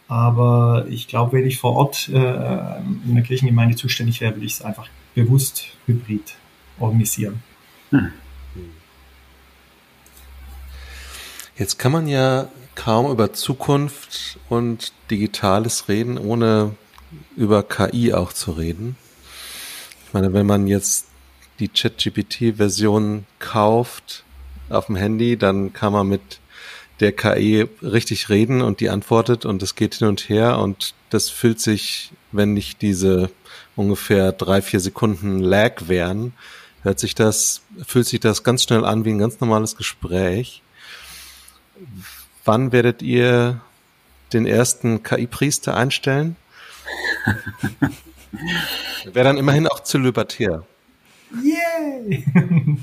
Aber ich glaube, wenn ich vor Ort äh, in der Kirchengemeinde zuständig wäre, würde ich es einfach bewusst hybrid organisieren. Hm. Jetzt kann man ja kaum über Zukunft und Digitales reden, ohne über KI auch zu reden. Ich meine, wenn man jetzt die ChatGPT-Version kauft auf dem Handy, dann kann man mit der KI richtig reden und die antwortet und es geht hin und her und das fühlt sich, wenn nicht diese ungefähr drei, vier Sekunden Lag wären, hört sich das, fühlt sich das ganz schnell an wie ein ganz normales Gespräch. Wann werdet ihr den ersten KI-Priester einstellen? <laughs> Wäre dann immerhin auch zu libertär. Yay! <laughs>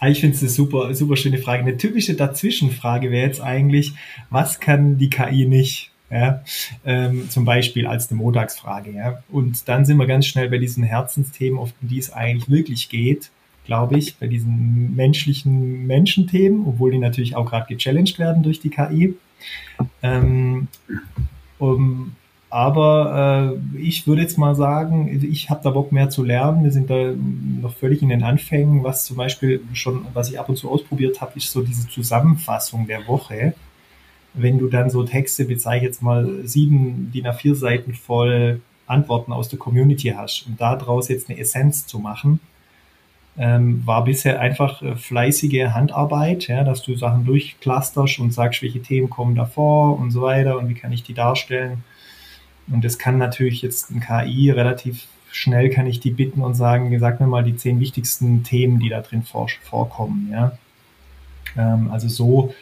Ah, ich finde es eine super, super schöne Frage. Eine typische Dazwischenfrage wäre jetzt eigentlich, was kann die KI nicht? Ja, ähm, zum Beispiel als eine Montagsfrage. Ja. Und dann sind wir ganz schnell bei diesen Herzensthemen, auf die es eigentlich wirklich geht. glaube ich, bei diesen menschlichen Menschenthemen, obwohl die natürlich auch gerade gechallenged werden durch die KI. Ähm, um, aber äh, ich würde jetzt mal sagen, ich habe da Bock mehr zu lernen. Wir sind da noch völlig in den Anfängen. Was zum Beispiel schon, was ich ab und zu ausprobiert habe, ist so diese Zusammenfassung der Woche. Wenn du dann so Texte, bezeichne jetzt mal sieben DIN A4 Seiten voll Antworten aus der Community hast und daraus jetzt eine Essenz zu machen, ähm, war bisher einfach äh, fleißige Handarbeit, ja, dass du Sachen durchclusterst und sagst, welche Themen kommen davor und so weiter und wie kann ich die darstellen. Und das kann natürlich jetzt ein KI relativ schnell kann ich die bitten und sagen, sag mir mal die zehn wichtigsten Themen, die da drin vor, vorkommen. Ja. Ähm, also so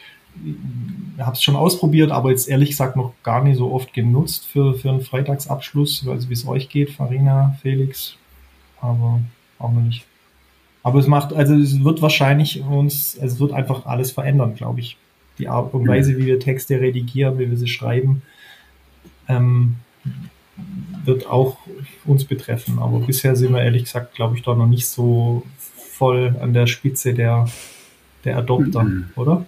habe es schon ausprobiert, aber jetzt ehrlich gesagt noch gar nicht so oft genutzt für, für einen Freitagsabschluss, also wie es euch geht, Farina, Felix, aber auch noch nicht. Aber es macht, also es wird wahrscheinlich uns, es wird einfach alles verändern, glaube ich. Die Art und Weise, wie wir Texte redigieren, wie wir sie schreiben, ähm, wird auch uns betreffen. Aber bisher sind wir ehrlich gesagt, glaube ich, da noch nicht so voll an der Spitze der, der Adopter, mhm. oder?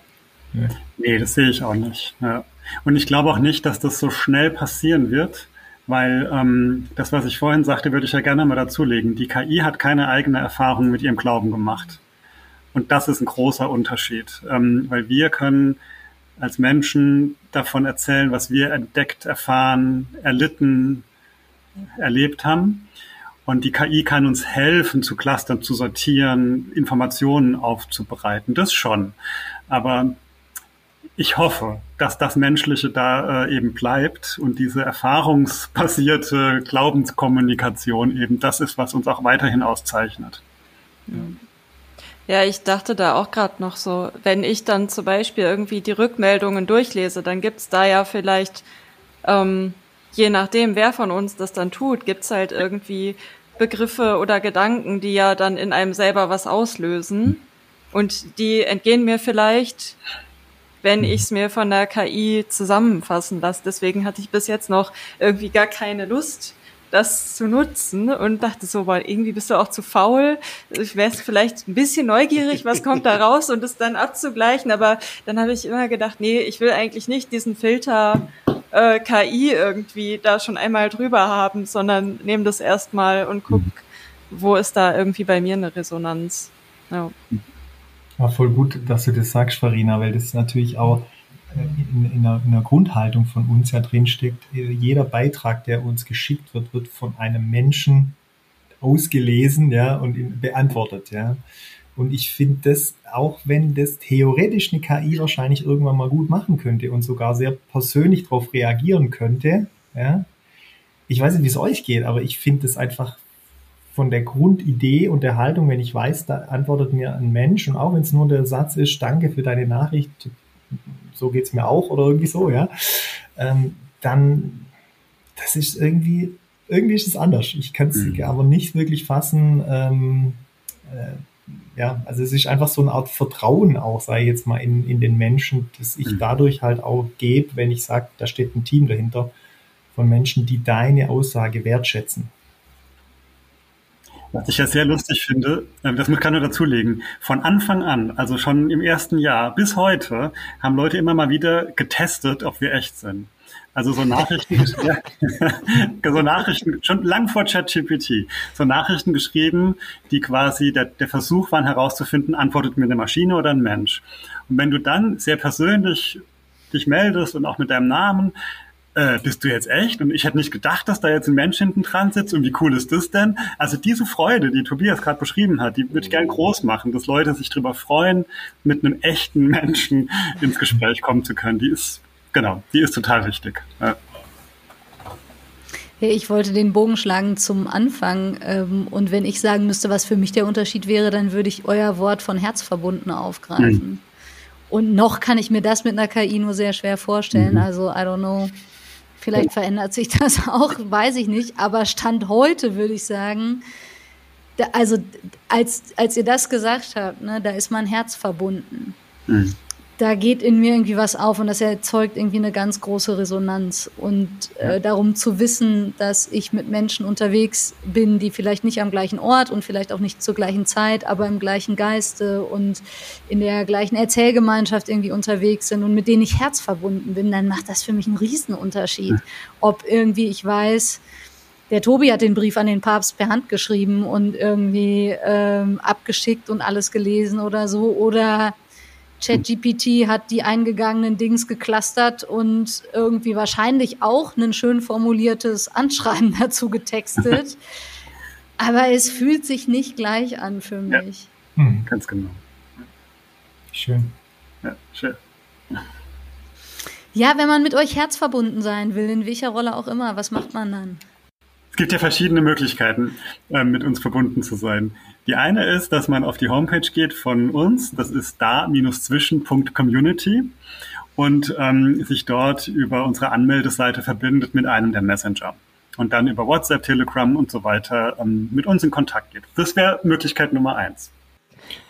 Nee. nee, das sehe ich auch nicht. Ja. Und ich glaube auch nicht, dass das so schnell passieren wird, weil ähm, das, was ich vorhin sagte, würde ich ja gerne mal dazulegen. Die KI hat keine eigene Erfahrung mit ihrem Glauben gemacht. Und das ist ein großer Unterschied, ähm, weil wir können als Menschen davon erzählen, was wir entdeckt, erfahren, erlitten, erlebt haben. Und die KI kann uns helfen, zu clustern, zu sortieren, Informationen aufzubereiten. Das schon. Aber ich hoffe, dass das Menschliche da äh, eben bleibt und diese erfahrungsbasierte Glaubenskommunikation eben das ist, was uns auch weiterhin auszeichnet. Ja. Ja, ich dachte da auch gerade noch so, wenn ich dann zum Beispiel irgendwie die Rückmeldungen durchlese, dann gibt's da ja vielleicht, ähm, je nachdem, wer von uns das dann tut, gibt's halt irgendwie Begriffe oder Gedanken, die ja dann in einem selber was auslösen. Und die entgehen mir vielleicht wenn ich es mir von der KI zusammenfassen lasse. Deswegen hatte ich bis jetzt noch irgendwie gar keine Lust, das zu nutzen und dachte so, weil irgendwie bist du auch zu faul. Ich wäre vielleicht ein bisschen neugierig, was kommt da raus und es dann abzugleichen. Aber dann habe ich immer gedacht, nee, ich will eigentlich nicht diesen Filter äh, KI irgendwie da schon einmal drüber haben, sondern nehme das erstmal und guck, mhm. wo ist da irgendwie bei mir eine Resonanz. Ja. Ja, voll gut, dass du das sagst, Farina, weil das natürlich auch in, in, einer, in einer Grundhaltung von uns ja drinsteckt. Jeder Beitrag, der uns geschickt wird, wird von einem Menschen ausgelesen, ja, und beantwortet, ja. Und ich finde das, auch wenn das theoretisch eine KI wahrscheinlich irgendwann mal gut machen könnte und sogar sehr persönlich darauf reagieren könnte, ja, ich weiß nicht, wie es euch geht, aber ich finde das einfach von der Grundidee und der Haltung, wenn ich weiß, da antwortet mir ein Mensch und auch wenn es nur der Satz ist, danke für deine Nachricht, so geht es mir auch oder irgendwie so, ja, ähm, dann das ist irgendwie, irgendwie ist es anders. Ich kann es mhm. aber nicht wirklich fassen. Ähm, äh, ja, also es ist einfach so eine Art Vertrauen auch, sei jetzt mal in, in den Menschen, das ich mhm. dadurch halt auch gebe, wenn ich sage, da steht ein Team dahinter von Menschen, die deine Aussage wertschätzen. Was ich ja sehr lustig finde, ähm, das kann nur dazulegen, von Anfang an, also schon im ersten Jahr bis heute, haben Leute immer mal wieder getestet, ob wir echt sind. Also so Nachrichten, <laughs> <laughs> so Nachrichten, schon lang vor ChatGPT, so Nachrichten geschrieben, die quasi der, der Versuch waren herauszufinden, antwortet mir eine Maschine oder ein Mensch. Und wenn du dann sehr persönlich dich meldest und auch mit deinem Namen, äh, bist du jetzt echt? Und ich hätte nicht gedacht, dass da jetzt ein Mensch hinten dran sitzt und wie cool ist das denn? Also diese Freude, die Tobias gerade beschrieben hat, die würde ich gern groß machen, dass Leute sich darüber freuen, mit einem echten Menschen ins Gespräch kommen zu können. Die ist, genau, die ist total wichtig. Ja. ich wollte den Bogen schlagen zum Anfang. Ähm, und wenn ich sagen müsste, was für mich der Unterschied wäre, dann würde ich euer Wort von Herz verbunden aufgreifen. Mhm. Und noch kann ich mir das mit einer KI nur sehr schwer vorstellen. Mhm. Also, I don't know. Vielleicht verändert sich das <laughs> auch, weiß ich nicht. Aber Stand heute würde ich sagen, da, also als, als ihr das gesagt habt, ne, da ist mein Herz verbunden. Mhm. Da geht in mir irgendwie was auf und das erzeugt irgendwie eine ganz große Resonanz. Und äh, darum zu wissen, dass ich mit Menschen unterwegs bin, die vielleicht nicht am gleichen Ort und vielleicht auch nicht zur gleichen Zeit, aber im gleichen Geiste und in der gleichen Erzählgemeinschaft irgendwie unterwegs sind und mit denen ich herzverbunden bin, dann macht das für mich einen Riesenunterschied. Ob irgendwie ich weiß, der Tobi hat den Brief an den Papst per Hand geschrieben und irgendwie ähm, abgeschickt und alles gelesen oder so. Oder ChatGPT hat die eingegangenen Dings geklustert und irgendwie wahrscheinlich auch ein schön formuliertes Anschreiben <laughs> dazu getextet. Aber es fühlt sich nicht gleich an für mich. Ja, hm. ganz genau. Schön. Ja, schön. Ja, wenn man mit euch herzverbunden sein will, in welcher Rolle auch immer, was macht man dann? Es gibt ja verschiedene Möglichkeiten, äh, mit uns verbunden zu sein. Die eine ist, dass man auf die Homepage geht von uns, das ist da-zwischen.community und ähm, sich dort über unsere Anmeldeseite verbindet mit einem der Messenger und dann über WhatsApp, Telegram und so weiter ähm, mit uns in Kontakt geht. Das wäre Möglichkeit Nummer eins.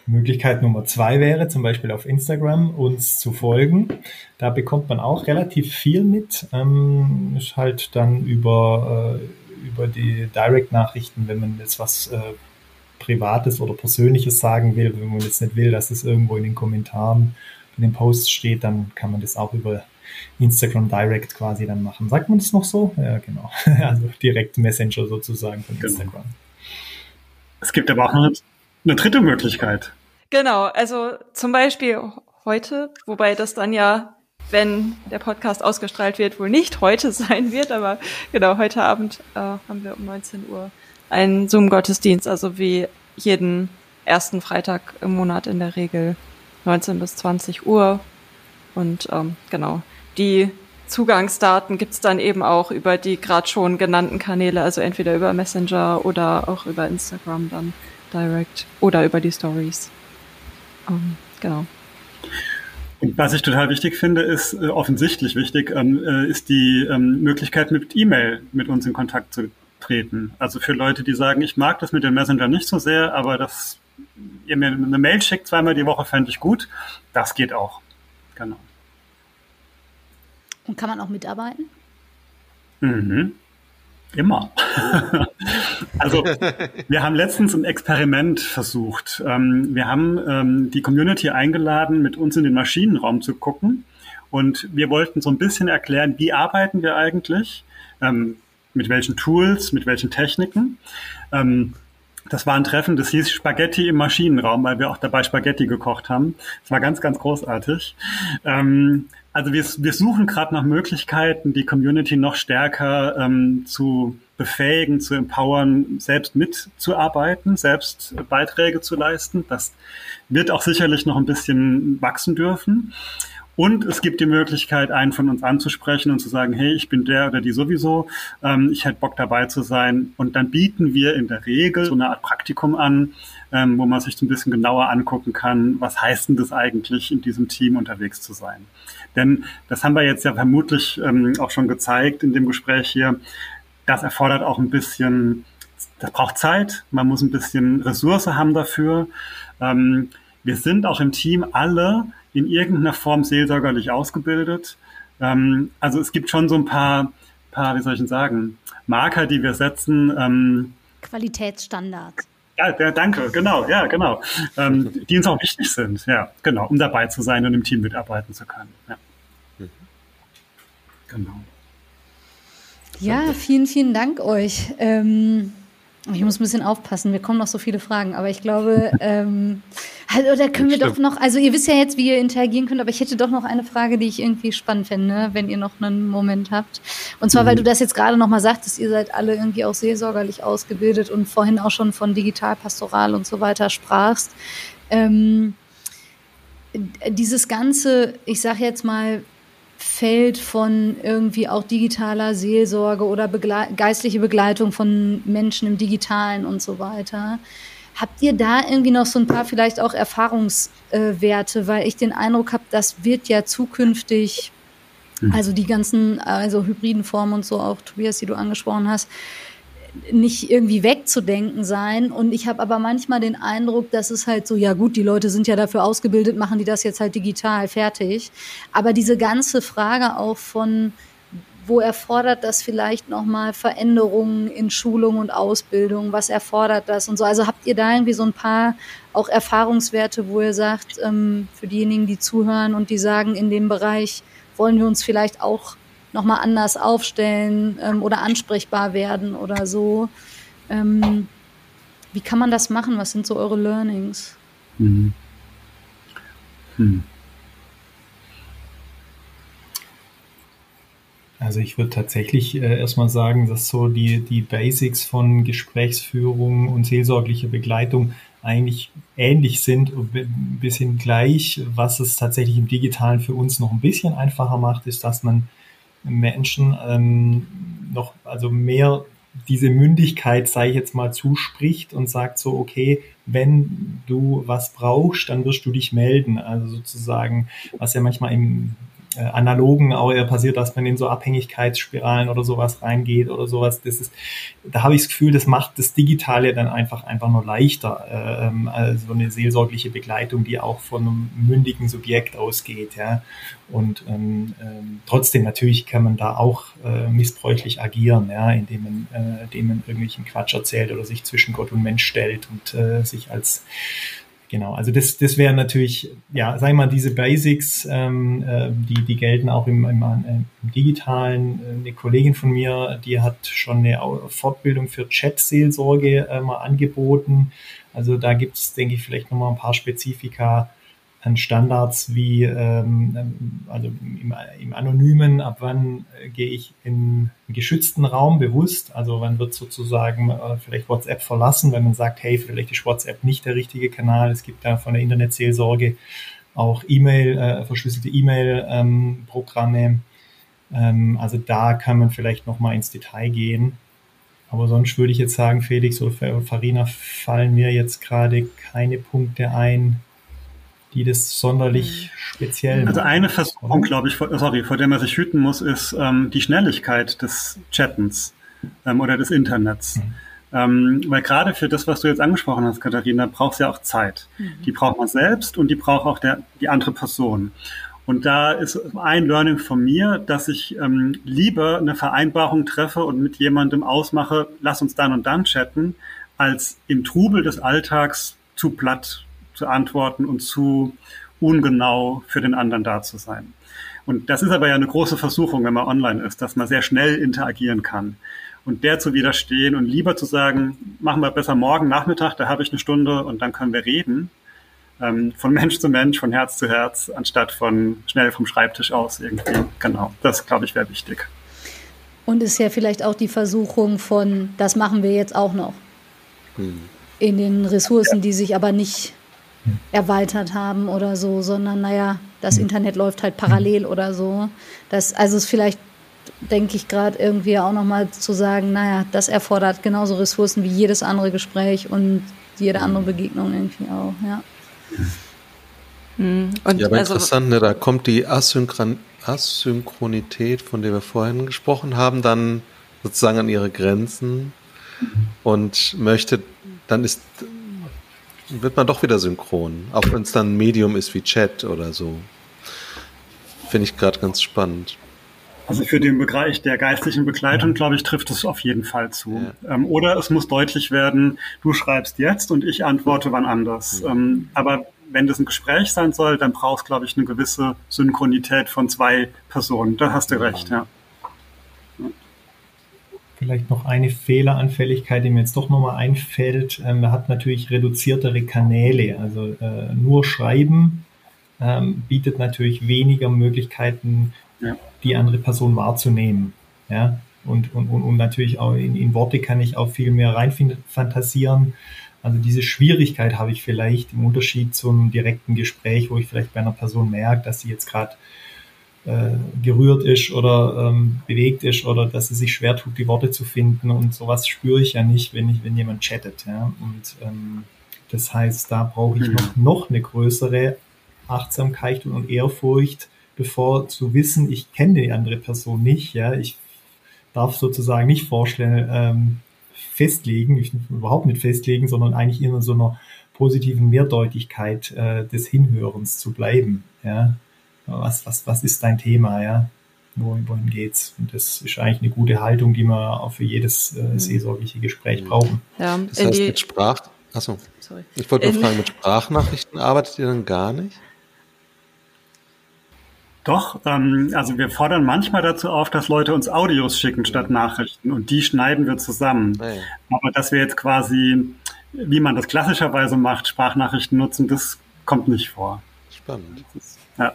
Möglichkeit Nummer zwei wäre zum Beispiel auf Instagram uns zu folgen. Da bekommt man auch relativ viel mit. Ähm, ist halt dann über, äh, über die Direct-Nachrichten, wenn man jetzt was äh, Privates oder Persönliches sagen will, wenn man jetzt nicht will, dass es irgendwo in den Kommentaren in den Posts steht, dann kann man das auch über Instagram Direct quasi dann machen. Sagt man das noch so? Ja, genau. <laughs> Also direkt Messenger sozusagen von genau. Instagram. Es gibt aber auch noch eine dritte Möglichkeit. Genau, also zum Beispiel heute, wobei das dann ja, wenn der Podcast ausgestrahlt wird, wohl nicht heute <laughs> sein wird, aber genau, heute Abend äh, haben wir um 19 Uhr einen Zoom-Gottesdienst, also wie jeden ersten Freitag im Monat in der Regel 19 bis 20 Uhr. Und ähm, genau, die Zugangsdaten gibt's dann eben auch über die gerade schon genannten Kanäle, also entweder über Messenger oder auch über Instagram dann direct oder über die Stories. Ähm, genau. Und was ich total wichtig finde, ist äh, offensichtlich wichtig, ähm, äh, ist die ähm, Möglichkeit mit E-Mail mit uns in Kontakt zu treten. Also für Leute, die sagen, ich mag das mit dem Messenger nicht so sehr, aber das, ihr mir eine Mail schickt zweimal die Woche, fände ich gut. Das geht auch. Genau. Und kann man auch mitarbeiten? Mhm. Immer. <laughs> also wir haben letztens ein Experiment versucht. Ähm, wir haben ähm, die Community eingeladen, mit uns in den Maschinenraum zu gucken. Und wir wollten so ein bisschen erklären, wie arbeiten wir eigentlich. Ähm, mit welchen Tools, mit welchen Techniken. Ähm, das war ein Treffen, das hieß Spaghetti im Maschinenraum, weil wir auch dabei Spaghetti gekocht haben. Das war ganz, ganz großartig. Ähm, also wir, wir suchen gerade nach Möglichkeiten, die Community noch stärker ähm, zu befähigen, zu empowern, selbst mitzuarbeiten, selbst Beiträge zu leisten. Das wird auch sicherlich noch ein bisschen wachsen dürfen. Und es gibt die Möglichkeit, einen von uns anzusprechen und zu sagen, hey, ich bin der oder die sowieso, ähm, ich hätte Bock dabei zu sein. Und dann bieten wir in der Regel so eine Art Praktikum an, ähm, wo man sich so ein bisschen genauer angucken kann, was heißt denn das eigentlich, in diesem Team unterwegs zu sein. Denn das haben wir jetzt ja vermutlich ähm, auch schon gezeigt in dem Gespräch hier. Das erfordert auch ein bisschen, das braucht Zeit, man muss ein bisschen Ressource haben dafür. Ähm, wir sind auch im Team alle in irgendeiner Form seelsorgerlich ausgebildet. Ähm, also es gibt schon so ein paar, paar, wie soll ich denn sagen, Marker, die wir setzen. Ähm, Qualitätsstandards. Ja, ja, danke, genau, ja, genau. Ähm, die uns auch wichtig sind, ja, genau, um dabei zu sein und im Team mitarbeiten zu können. Ja. Mhm. Genau. Ja, vielen, vielen Dank euch. Ähm, ich muss ein bisschen aufpassen, mir kommen noch so viele Fragen, aber ich glaube, <laughs> ähm, also, da können wir doch noch, also ihr wisst ja jetzt, wie ihr interagieren könnt, aber ich hätte doch noch eine Frage, die ich irgendwie spannend fände, wenn ihr noch einen Moment habt. Und zwar, mhm. weil du das jetzt gerade nochmal sagtest, ihr seid alle irgendwie auch seelsorgerlich ausgebildet und vorhin auch schon von Digitalpastoral und so weiter sprachst. Ähm, dieses ganze, ich sag jetzt mal, Feld von irgendwie auch digitaler Seelsorge oder begle geistliche Begleitung von Menschen im Digitalen und so weiter. Habt ihr da irgendwie noch so ein paar vielleicht auch Erfahrungswerte, weil ich den Eindruck habe, das wird ja zukünftig, mhm. also die ganzen, also hybriden Formen und so auch, Tobias, die du angesprochen hast, nicht irgendwie wegzudenken sein. Und ich habe aber manchmal den Eindruck, dass es halt so, ja gut, die Leute sind ja dafür ausgebildet, machen die das jetzt halt digital fertig. Aber diese ganze Frage auch von, wo erfordert das vielleicht nochmal Veränderungen in Schulung und Ausbildung? Was erfordert das und so? Also habt ihr da irgendwie so ein paar auch Erfahrungswerte, wo ihr sagt, ähm, für diejenigen, die zuhören und die sagen, in dem Bereich wollen wir uns vielleicht auch nochmal anders aufstellen ähm, oder ansprechbar werden oder so. Ähm, wie kann man das machen? Was sind so eure Learnings? Mhm. Hm. Also ich würde tatsächlich äh, erstmal sagen, dass so die, die Basics von Gesprächsführung und seelsorglicher Begleitung eigentlich ähnlich sind, ein bisschen gleich. Was es tatsächlich im Digitalen für uns noch ein bisschen einfacher macht, ist, dass man Menschen ähm, noch, also mehr diese Mündigkeit, sei ich jetzt mal, zuspricht und sagt so, okay, wenn du was brauchst, dann wirst du dich melden. Also sozusagen, was ja manchmal im äh, analogen auch eher passiert, dass man in so Abhängigkeitsspiralen oder sowas reingeht oder sowas. Das ist, da habe ich das Gefühl, das macht das Digitale dann einfach einfach nur leichter. Äh, ähm, also eine seelsorgliche Begleitung, die auch von einem mündigen Subjekt ausgeht. Ja. Und ähm, ähm, trotzdem natürlich kann man da auch äh, missbräuchlich agieren, ja, indem man, äh, indem man irgendwelchen Quatsch erzählt oder sich zwischen Gott und Mensch stellt und äh, sich als Genau, also das, das wäre natürlich, ja, sagen wir mal, diese Basics, ähm, äh, die, die gelten auch im, im, im Digitalen. Äh, eine Kollegin von mir, die hat schon eine Fortbildung für Chat-Seelsorge äh, mal angeboten. Also da gibt es, denke ich, vielleicht nochmal ein paar Spezifika, an Standards wie, ähm, also im, im Anonymen, ab wann äh, gehe ich in einen geschützten Raum bewusst, also wann wird sozusagen äh, vielleicht WhatsApp verlassen, wenn man sagt, hey, vielleicht ist WhatsApp nicht der richtige Kanal, es gibt da von der Internetseelsorge auch E-Mail, äh, verschlüsselte E-Mail-Programme, ähm, also da kann man vielleicht nochmal ins Detail gehen. Aber sonst würde ich jetzt sagen, Felix oder Farina, fallen mir jetzt gerade keine Punkte ein, die das sonderlich speziell Also eine Versuchung, glaube ich, vor, sorry, vor der man sich hüten muss, ist ähm, die Schnelligkeit des Chattens ähm, oder des Internets. Mhm. Ähm, weil gerade für das, was du jetzt angesprochen hast, Katharina, braucht es ja auch Zeit. Mhm. Die braucht man selbst und die braucht auch der, die andere Person. Und da ist ein Learning von mir, dass ich ähm, lieber eine Vereinbarung treffe und mit jemandem ausmache, lass uns dann und dann chatten, als im Trubel des Alltags zu platt zu antworten und zu ungenau für den anderen da zu sein. Und das ist aber ja eine große Versuchung, wenn man online ist, dass man sehr schnell interagieren kann. Und der zu widerstehen und lieber zu sagen, machen wir besser morgen Nachmittag, da habe ich eine Stunde und dann können wir reden, ähm, von Mensch zu Mensch, von Herz zu Herz, anstatt von schnell vom Schreibtisch aus irgendwie. Genau, das glaube ich wäre wichtig. Und ist ja vielleicht auch die Versuchung von, das machen wir jetzt auch noch. Hm. In den Ressourcen, die sich aber nicht erweitert haben oder so, sondern naja, das mhm. Internet läuft halt parallel oder so. Das, also es ist vielleicht, denke ich, gerade irgendwie auch nochmal zu sagen, naja, das erfordert genauso Ressourcen wie jedes andere Gespräch und jede andere Begegnung irgendwie auch, ja. Mhm. ja, aber also, interessant, ne, da kommt die Asynchron Asynchronität, von der wir vorhin gesprochen haben, dann sozusagen an ihre Grenzen und möchte, dann ist wird man doch wieder synchron. Auch wenn es dann ein Medium ist wie Chat oder so. Finde ich gerade ganz spannend. Also für den Bereich der geistlichen Begleitung, glaube ich, trifft es auf jeden Fall zu. Ja. Ähm, oder es muss deutlich werden, du schreibst jetzt und ich antworte wann anders. Ja. Ähm, aber wenn das ein Gespräch sein soll, dann brauchst, glaube ich, eine gewisse Synchronität von zwei Personen. Da hast du recht, ja. Vielleicht noch eine Fehleranfälligkeit, die mir jetzt doch nochmal einfällt. Ähm, man hat natürlich reduziertere Kanäle. Also äh, nur Schreiben ähm, bietet natürlich weniger Möglichkeiten, ja. die andere Person wahrzunehmen. Ja? Und, und, und, und natürlich auch in, in Worte kann ich auch viel mehr reinfantasieren. Also diese Schwierigkeit habe ich vielleicht im Unterschied zum direkten Gespräch, wo ich vielleicht bei einer Person merke, dass sie jetzt gerade gerührt ist oder ähm, bewegt ist oder dass sie sich schwer tut, die Worte zu finden und sowas spüre ich ja nicht, wenn ich, wenn jemand chattet, ja. Und ähm, das heißt, da brauche ich mhm. noch, noch eine größere Achtsamkeit und Ehrfurcht, bevor zu wissen, ich kenne die andere Person nicht, ja. Ich darf sozusagen nicht vorstellen, ähm, festlegen, nicht, überhaupt nicht festlegen, sondern eigentlich in so einer positiven Mehrdeutigkeit äh, des Hinhörens zu bleiben. Ja? Was, was, was ist dein Thema? Ja? Wohin, wohin geht's? Und das ist eigentlich eine gute Haltung, die wir auch für jedes äh, mhm. seelsorgliche Gespräch brauchen. Ja, das heißt, mit Sprach, achso, Sorry. ich wollte nur fragen, mit Sprachnachrichten arbeitet ihr dann gar nicht? Doch, ähm, also wir fordern manchmal dazu auf, dass Leute uns Audios schicken statt Nachrichten und die schneiden wir zusammen. Hey. Aber dass wir jetzt quasi, wie man das klassischerweise macht, Sprachnachrichten nutzen, das kommt nicht vor. Spannend. Ja.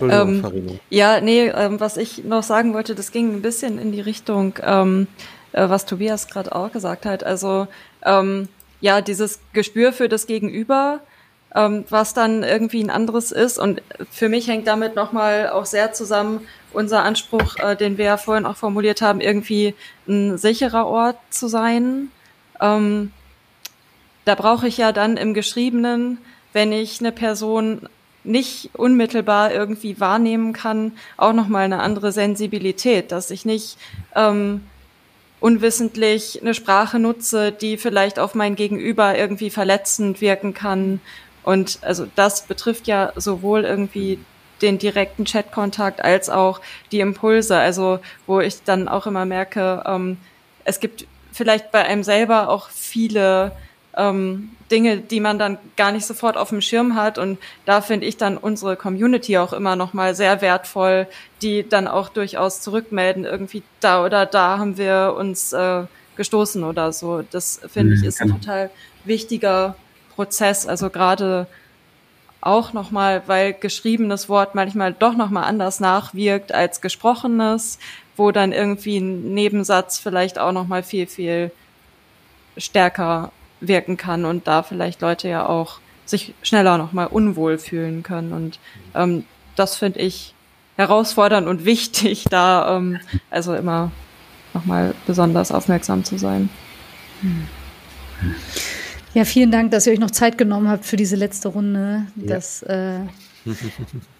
Entschuldigung, ähm, Ja, nee, ähm, was ich noch sagen wollte, das ging ein bisschen in die Richtung, ähm, äh, was Tobias gerade auch gesagt hat. Also ähm, ja, dieses Gespür für das Gegenüber ähm, was dann irgendwie ein anderes ist. Und für mich hängt damit nochmal auch sehr zusammen unser Anspruch, äh, den wir ja vorhin auch formuliert haben, irgendwie ein sicherer Ort zu sein. Ähm, da brauche ich ja dann im Geschriebenen, wenn ich eine Person nicht unmittelbar irgendwie wahrnehmen kann, auch nochmal eine andere Sensibilität, dass ich nicht ähm, unwissentlich eine Sprache nutze, die vielleicht auf mein Gegenüber irgendwie verletzend wirken kann und also das betrifft ja sowohl irgendwie den direkten Chatkontakt als auch die Impulse. Also wo ich dann auch immer merke, ähm, es gibt vielleicht bei einem selber auch viele ähm, Dinge, die man dann gar nicht sofort auf dem Schirm hat. Und da finde ich dann unsere Community auch immer noch mal sehr wertvoll, die dann auch durchaus zurückmelden, irgendwie da oder da haben wir uns äh, gestoßen oder so. Das finde ich mhm, ist ein genau. total wichtiger Prozess, also gerade auch nochmal, weil geschriebenes Wort manchmal doch nochmal anders nachwirkt als gesprochenes, wo dann irgendwie ein Nebensatz vielleicht auch nochmal viel, viel stärker wirken kann und da vielleicht Leute ja auch sich schneller nochmal unwohl fühlen können. Und ähm, das finde ich herausfordernd und wichtig, da ähm, also immer nochmal besonders aufmerksam zu sein. Hm. Ja, vielen Dank, dass ihr euch noch Zeit genommen habt für diese letzte Runde. Das, ja, äh,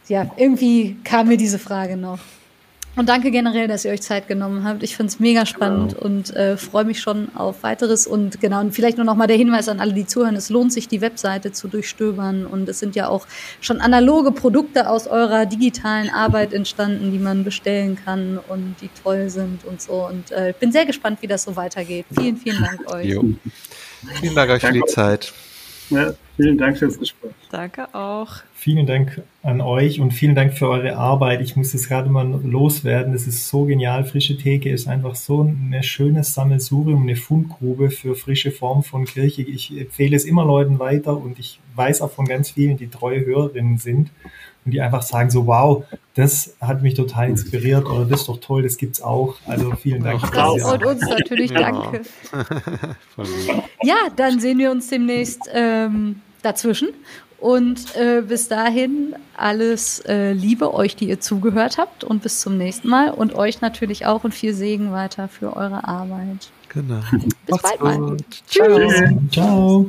ja irgendwie kam mir diese Frage noch. Und danke generell, dass ihr euch Zeit genommen habt. Ich finde es mega spannend genau. und äh, freue mich schon auf weiteres. Und genau, und vielleicht nur noch mal der Hinweis an alle, die zuhören. Es lohnt sich, die Webseite zu durchstöbern. Und es sind ja auch schon analoge Produkte aus eurer digitalen Arbeit entstanden, die man bestellen kann und die toll sind und so. Und äh, ich bin sehr gespannt, wie das so weitergeht. Vielen, vielen Dank euch. Jo. Vielen Dank euch für die Zeit. Ja, vielen Dank fürs Gespräch. Danke auch. Vielen Dank an euch und vielen Dank für eure Arbeit. Ich muss das gerade mal loswerden. Das ist so genial. Frische Theke ist einfach so ein schönes Sammelsurium, eine Fundgrube für frische Form von Kirche. Ich empfehle es immer Leuten weiter und ich weiß auch von ganz vielen, die treue Hörerinnen sind und die einfach sagen so, wow, das hat mich total inspiriert oder das ist doch toll, das gibt's auch. Also vielen Dank. Das freut uns natürlich, danke. <laughs> ja, dann sehen wir uns demnächst ähm, dazwischen. Und äh, bis dahin alles äh, Liebe euch, die ihr zugehört habt und bis zum nächsten Mal und euch natürlich auch und viel Segen weiter für eure Arbeit. Genau. Bis bald mal. Tschüss. Ciao.